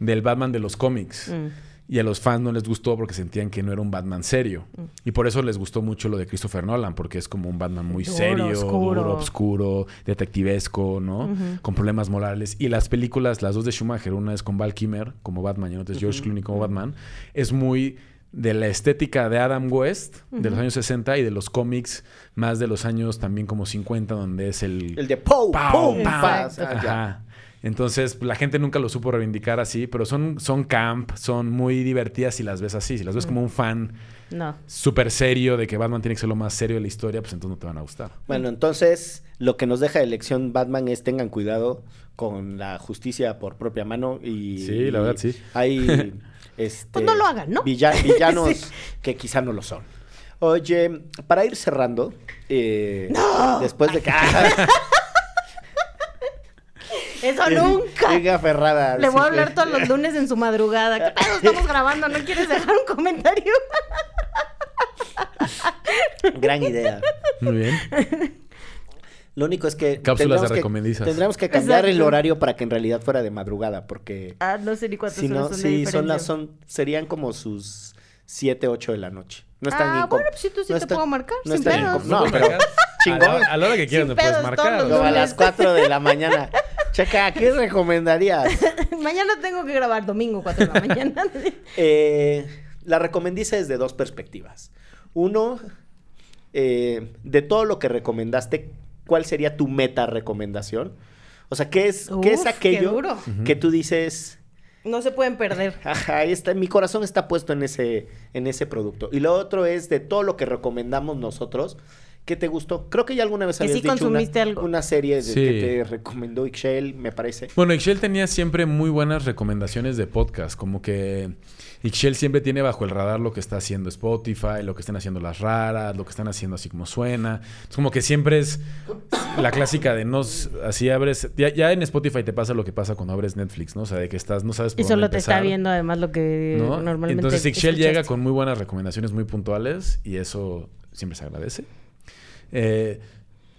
del Batman de los cómics. Mm. Y a los fans no les gustó porque sentían que no era un Batman serio. Mm. Y por eso les gustó mucho lo de Christopher Nolan, porque es como un Batman muy Duro, serio, oscuro. duro, oscuro, detectivesco, ¿no? Con problemas morales. Y las películas, las dos de Schumacher, una es con Val Kimmer como Batman y otra es George Clooney como Batman, es muy de la estética de Adam West de los años 60 y de los cómics más de los años también como 50 donde es el... El de Pow. O sea, ya. Ajá. Entonces, la gente nunca lo supo reivindicar así, pero son, son camp, son muy divertidas si las ves así. Si las ves como un fan No. súper serio de que Batman tiene que ser lo más serio de la historia, pues entonces no te van a gustar. Bueno, entonces lo que nos deja de lección Batman es tengan cuidado con la justicia por propia mano y Sí, la verdad, sí. Hay este, Pues no lo hagan, ¿no? villa- villanos Sí. que quizá no lo son. Oye, para ir cerrando, eh, después de que Eso nunca. Llega Ferrada. Le voy a hablar que- todos los lunes en su madrugada. ¿Qué pedo? Estamos grabando, ¿no quieres dejar un comentario? Gran idea. Muy bien. Lo único es que Cápsulas de que- recomendizas. Tendríamos que cambiar el Exacto. horario para que en realidad fuera de madrugada, porque Ah, no sé ni cuántas si no, horas son de sí, son las son serían como sus 7, 8 de la noche. No están Ah, bueno, pues sí, tú sí no te está- puedo marcar, no sin pedos. No, pero A la, a la hora que quieras me puedes marcar. Como a las 4 de la mañana. Checa, ¿qué recomendarías? Mañana tengo que grabar domingo, 4 de la mañana. Eh, la recomendiza desde dos perspectivas. Uno, eh, de todo lo que recomendaste, ¿cuál sería tu meta recomendación? O sea, ¿qué es, ¿qué es qué aquello que tú dices, No se pueden perder. Ajá, ahí está, mi corazón está puesto en ese, en ese producto. Y lo otro es de todo lo que recomendamos nosotros, ¿qué te gustó? Creo que ya alguna vez Que habías sí dicho una, algo. una serie de- Sí. que te recomendó Ixchel, me parece. Bueno, Ixchel tenía siempre muy buenas recomendaciones de podcast, como que Ixchel siempre tiene bajo el radar lo que está haciendo Spotify, lo que están haciendo las raras, lo que están haciendo así como suena. Es como que siempre es la clásica de no así abres, ya, ya en Spotify te pasa lo que pasa cuando abres Netflix, ¿no? O sea, de que estás no sabes por Y solo dónde te está viendo además lo que ¿no? normalmente Entonces Ixchel llega con muy buenas recomendaciones muy puntuales y eso siempre se agradece. Eh,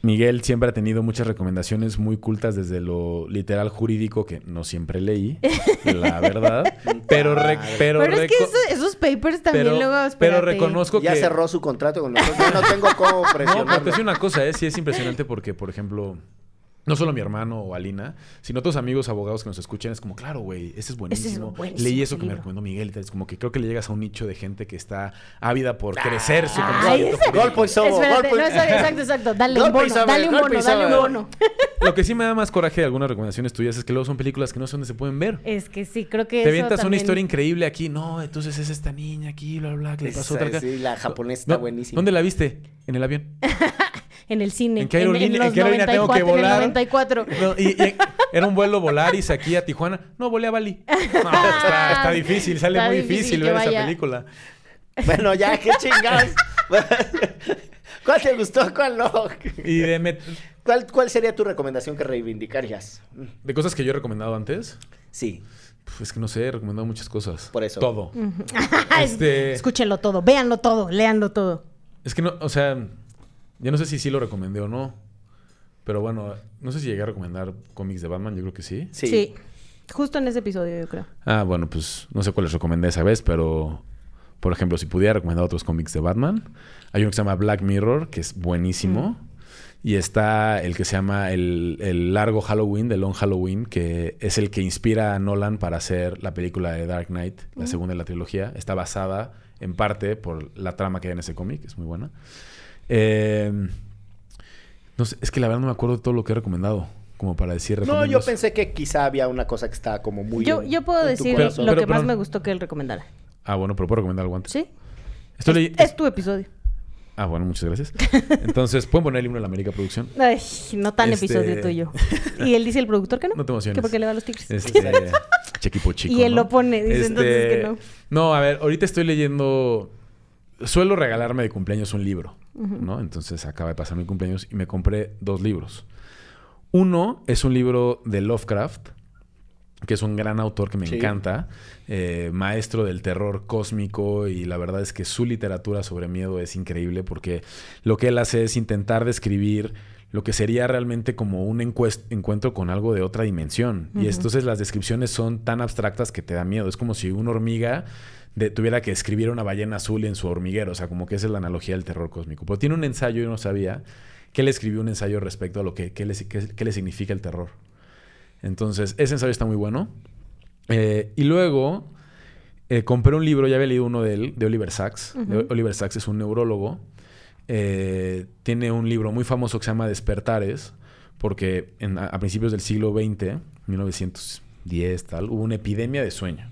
Miguel siempre ha tenido muchas recomendaciones muy cultas desde lo literal jurídico que no siempre leí, la verdad. Pero, re- pero, Pero es que eso- esos papers también pero, luego... pero espérate. reconozco Ya que... cerró su contrato con nosotros, ya no tengo cómo No, pero te una cosa, ¿eh? sí es impresionante porque, por ejemplo, no solo mi hermano o Alina, sino otros amigos abogados que nos escuchan, es como, claro, güey, ese es buenísimo. buenísimo Leí eso que me recomendó Miguel y tal. Es como que creo que le llegas a un nicho de gente que está ávida por crecer su Ay, conocimiento. Golpe y sobo, Espérate, golpe- no, exacto, exacto. Dale un bono, dale un bono, dale un bono. Lo que sí me da más coraje de algunas recomendaciones tuyas es que luego son películas que no sé dónde se pueden ver. Es que sí, creo que Te avientas una también- historia increíble aquí. No, entonces es esta niña aquí, bla, bla, bla, que le pasó otra sí, la japonesa está No, buenísima. ¿Dónde la viste? En el avión. En el cine. ¿En qué aerolínea, los ¿en qué aerolínea tengo que 94, en el volar? 94. No, y, y era un vuelo Volaris aquí a Tijuana. No, volé a Bali. No, está, está difícil, sale Está muy difícil ver vaya. esa película. Bueno, ya, qué chingados. ¿Cuál te gustó? ¿Cuál no? Y de, met- ¿Cuál, ¿Cuál sería tu recomendación que reivindicarías? de cosas que yo he recomendado antes, Sí, pues es que no sé, he recomendado muchas cosas. Por eso. Todo. Este- Escúchenlo todo, véanlo todo, léanlo todo. Es que no, o sea, Ya no sé si sí lo recomendé o no. Pero bueno, no sé si llegué a recomendar cómics de Batman, yo creo que sí. Sí. Sí. Justo en ese episodio, yo creo. Ah, bueno, pues no sé cuáles recomendé esa vez, pero por ejemplo, si pudiera recomendar otros cómics de Batman, hay uno que se llama Black Mirror, que es buenísimo. Y está el que se llama el, el Largo Halloween, The Long Halloween, que es el que inspira a Nolan para hacer la película de Dark Knight, la segunda de la trilogía. Está basada en parte por la trama que hay en ese cómic, es muy buena. Eh, no sé, es que la verdad no me acuerdo de todo lo que he recomendado, como para decir No, yo pensé que quizá había una cosa que estaba como muy. Yo, en- yo puedo decir lo Pero- que más me gustó que él recomendara. Ah, bueno, pero puedo recomendar algo antes. ¿Sí? Estoy es, tu episodio. Ah, bueno, muchas gracias. Entonces, ¿pueden poner el himno de la América Producción? Ay, no tan Este- episodio tuyo. Y él dice el productor que no. No te emociones. Que porque le va a los tigres. Este, Chequipo chico. Y él ¿no? lo pone, dice entonces que no. No, a ver, ahorita estoy leyendo. Suelo regalarme de cumpleaños un libro, ¿no? Entonces acaba de pasar mi cumpleaños y me compré dos libros. Uno es un libro de Lovecraft, que es un gran autor que me Sí. encanta, eh, maestro del terror cósmico y la verdad es que su literatura sobre miedo es increíble porque lo que él hace es intentar describir lo que sería realmente como un encuentro con algo de otra dimensión. Y entonces las descripciones son tan abstractas que te da miedo. Es como si una hormiga de- tuviera que escribir una ballena azul en su hormiguero. O sea, como que esa es la analogía del terror cósmico. Pero tiene un ensayo, yo no sabía, que él escribió un ensayo respecto a lo que, le, le significa el terror. Entonces, ese ensayo está muy bueno. Eh, y luego eh, compré un libro, ya había leído uno de él, de Oliver Sacks. Oliver Sacks es un neurólogo. Eh, tiene un libro muy famoso que se llama Despertares, porque en- a, a principios del siglo XX, 1910, tal, hubo una epidemia de sueño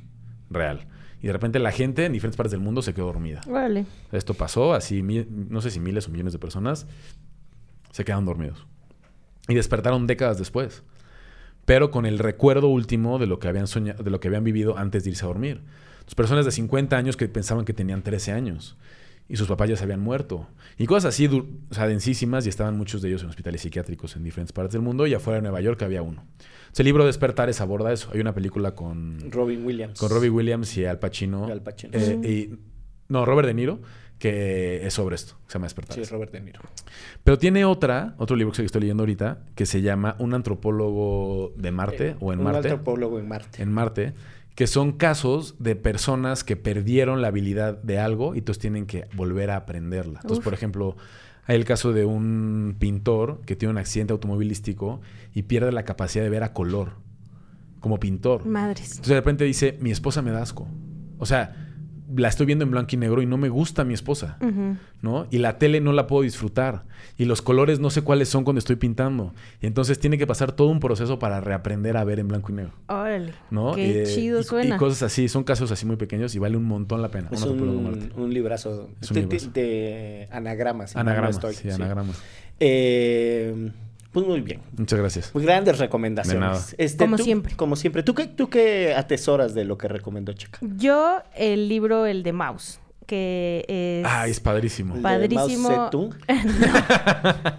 real. Y de repente la gente en diferentes partes del mundo se quedó dormida. Órale. Esto pasó, así, no sé si miles o millones de personas se quedaron dormidos. Y despertaron décadas después. Pero con el recuerdo último de lo que habían soñado, de lo que habían vivido antes de irse a dormir. Las personas de 50 años que pensaban que tenían 13 años. Y sus papás ya se habían muerto. Y cosas así, du- o sea, densísimas, y estaban muchos de ellos en hospitales psiquiátricos en diferentes partes del mundo. Y afuera de Nueva York había uno. Entonces, el libro Despertares aborda eso. Hay una película con, Robin Williams. con Robbie Williams y Al Pacino. Y Al Pacino. Eh, y- no, Robert De Niro, que es sobre esto, que se llama Sí, Despertares. Robert De Niro. Pero tiene otra, otro libro que estoy leyendo ahorita, que se llama Un antropólogo de Marte Eh, o en un Marte. antropólogo en Marte. En Marte, que son casos de personas que perdieron la habilidad de algo y entonces tienen que volver a aprenderla. Entonces, Uf. por ejemplo, hay el caso de un pintor que tiene un accidente automovilístico y pierde la capacidad de ver a color como pintor. Madres. Entonces de repente dice, mi esposa me da asco. O sea, la estoy viendo en blanco y negro y no me gusta mi esposa. ¿no? Y la tele no la puedo disfrutar. Y los colores no sé cuáles son cuando estoy pintando. Y entonces tiene que pasar todo un proceso para reaprender a ver en blanco y negro, Órale. ¿no? Qué Eh, chido y, suena. Y cosas así, son casos así muy pequeños y vale un montón la pena. Es Un librazo. Es un de, librazo. de- de anagramas. si mal no Anagramas, estoy. sí, Sí. anagramas. Eh, pues muy bien. Muchas gracias. Muy grandes recomendaciones. De nada. Este, Como tú- siempre. Como siempre. ¿Tú qué, ¿Tú qué atesoras de lo que recomendó Checa? Yo, el libro, el de Mouse, que es... Ay, es padrísimo. El de Padrísimo. Mao Zedong.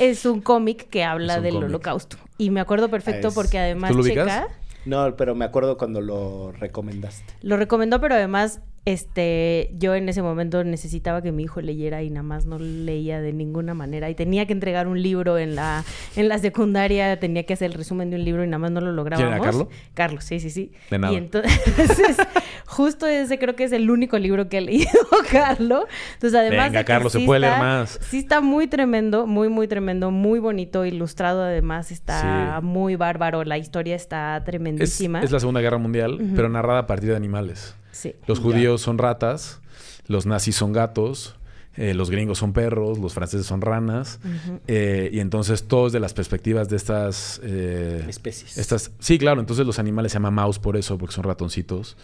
es un cómic que habla del cómic. holocausto. Y me acuerdo perfecto Es- porque además ¿Tú lo ubicas? Checa No, pero me acuerdo cuando lo recomendaste. lo recomendó, pero además este yo en ese momento necesitaba que mi hijo leyera y nada más no leía de ninguna manera y tenía que entregar un libro en la en la secundaria, tenía que hacer el resumen de un libro y nada más no lo lográbamos. ¿Quién era, Carlo? Carlos, sí, sí, sí. De nada. Y entonces justo ese creo que es el único libro que ha leído Carlos. Entonces además Venga, Carlos, se puede leer más. Sí está muy tremendo, muy muy tremendo, muy bonito, ilustrado además está Sí. muy bárbaro, la historia está Es, tremendísima. es la Segunda Guerra Mundial, pero narrada a partir de animales. Sí. Los Ya. judíos son ratas, los nazis son gatos, eh, los gringos son perros, los franceses son ranas. Eh, y entonces todos de las perspectivas de estas... eh, Especies. estas sí, claro. Entonces los animales se llaman mouse por eso, porque son ratoncitos.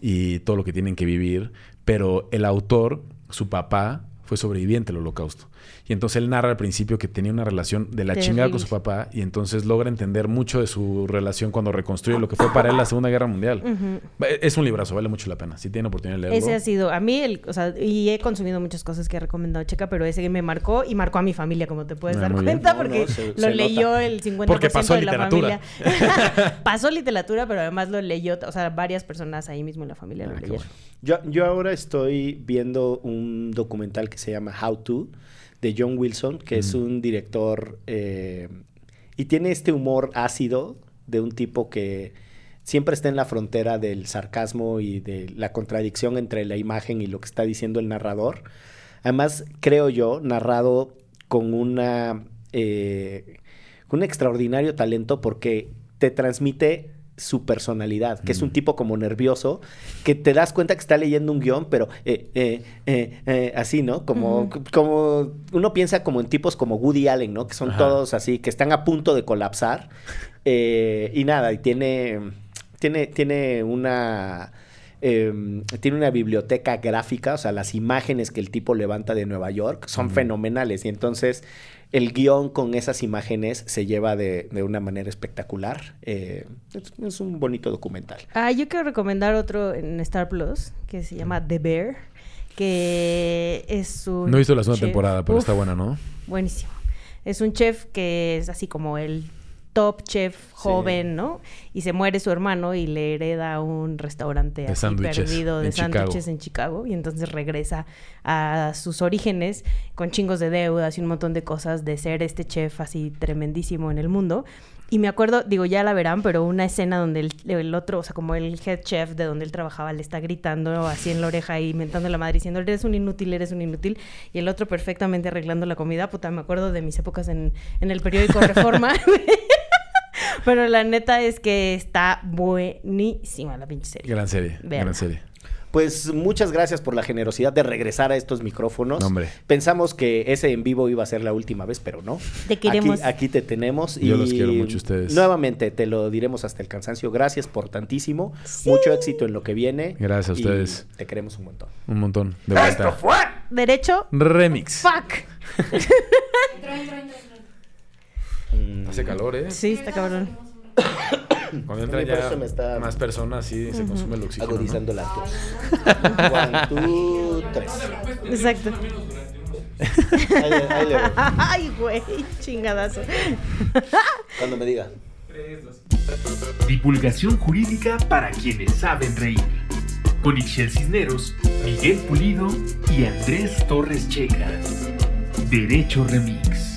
Y todo lo que tienen que vivir. Pero el autor, su papá, fue sobreviviente del holocausto. Y entonces él narra al principio que tenía una relación de la chingada con su papá. Y entonces logra entender mucho de su relación cuando reconstruye lo que fue para él la Segunda Guerra Mundial. Ujú. Es un librazo, vale mucho la pena. Si tienen oportunidad de leerlo. Ese ha sido, a mí, el, o sea, y he consumido muchas cosas que ha recomendado Checa, pero ese me marcó y marcó a mi familia, como te puedes Ah, dar cuenta, No, porque no, se- lo se leyó nota. el 50% Porque pasó de la literatura. familia. pasó literatura, pero además lo leyó, o sea, varias personas ahí mismo en la familia lo Ah, leyeron. bueno. Yo, yo ahora estoy viendo un documental que se llama How To de John Wilson, que es un director eh, y tiene este humor ácido de un tipo que siempre está en la frontera del sarcasmo y de la contradicción entre la imagen y lo que está diciendo el narrador. Además, creo yo, narrado con una eh, con un extraordinario talento porque te transmite su personalidad, que es un Mm. tipo como nervioso, que te das cuenta que está leyendo un guion, pero eh, eh, eh, eh, así, ¿no? Como, como uno piensa como en tipos como Woody Allen, ¿no? Que son Ajá. todos así, que están a punto de colapsar. Eh, y nada, y tiene, tiene, tiene una... eh, tiene una biblioteca gráfica, o sea, las imágenes que el tipo levanta de Nueva York son fenomenales. Y entonces el guion con esas imágenes se lleva de, de una manera espectacular. Eh, es, es un bonito documental. Ah, yo quiero recomendar otro en Star Plus que se llama The Bear, que es un No he visto la segunda temporada, pero Uf, está buena, ¿no? Buenísimo. Es un chef que es así como el top chef joven, ¿no? Y se muere su hermano y le hereda un restaurante De así perdido de sándwiches en Chicago y entonces regresa a sus orígenes con chingos de deudas y un montón de cosas de ser este chef así tremendísimo en el mundo. Y me acuerdo, digo, ya la verán, pero una escena donde el, el otro, o sea, como el head chef de donde él trabajaba, le está gritando así en la oreja y mentando a la madre diciendo, eres un inútil, eres un inútil. Y el otro perfectamente arreglando la comida. Puta, me acuerdo de mis épocas en, en el periódico Reforma. pero la neta es que está buenísima la pinche serie. Gran serie, Vean. gran serie. Pues muchas gracias por la generosidad de regresar a estos micrófonos. No, hombre. Pensamos que ese en vivo iba a ser la última vez, pero no. Te queremos. Aquí, aquí te tenemos. Yo y los quiero mucho a ustedes. Nuevamente te lo diremos hasta el cansancio. Gracias por tantísimo. Mucho éxito en lo que viene. Gracias a ustedes. Te queremos un montón. Un montón. De vuelta. Derecho. Remix. Fuck. Hace calor, ¿eh? Sí, está cabrón. Cuando A entran mí por ya eso me está más personas, sí, se consume el oxígeno. ¿no? Agudizando la tos. One, two, tres. Exacto. Ahí, le- ahí le voy. Ay, güey, chingadazo. Cuando me diga. Divulgación jurídica para quienes saben reír. Con Ixel Cisneros, Miguel Pulido y Andrés Torres Checa. Derecho Remix.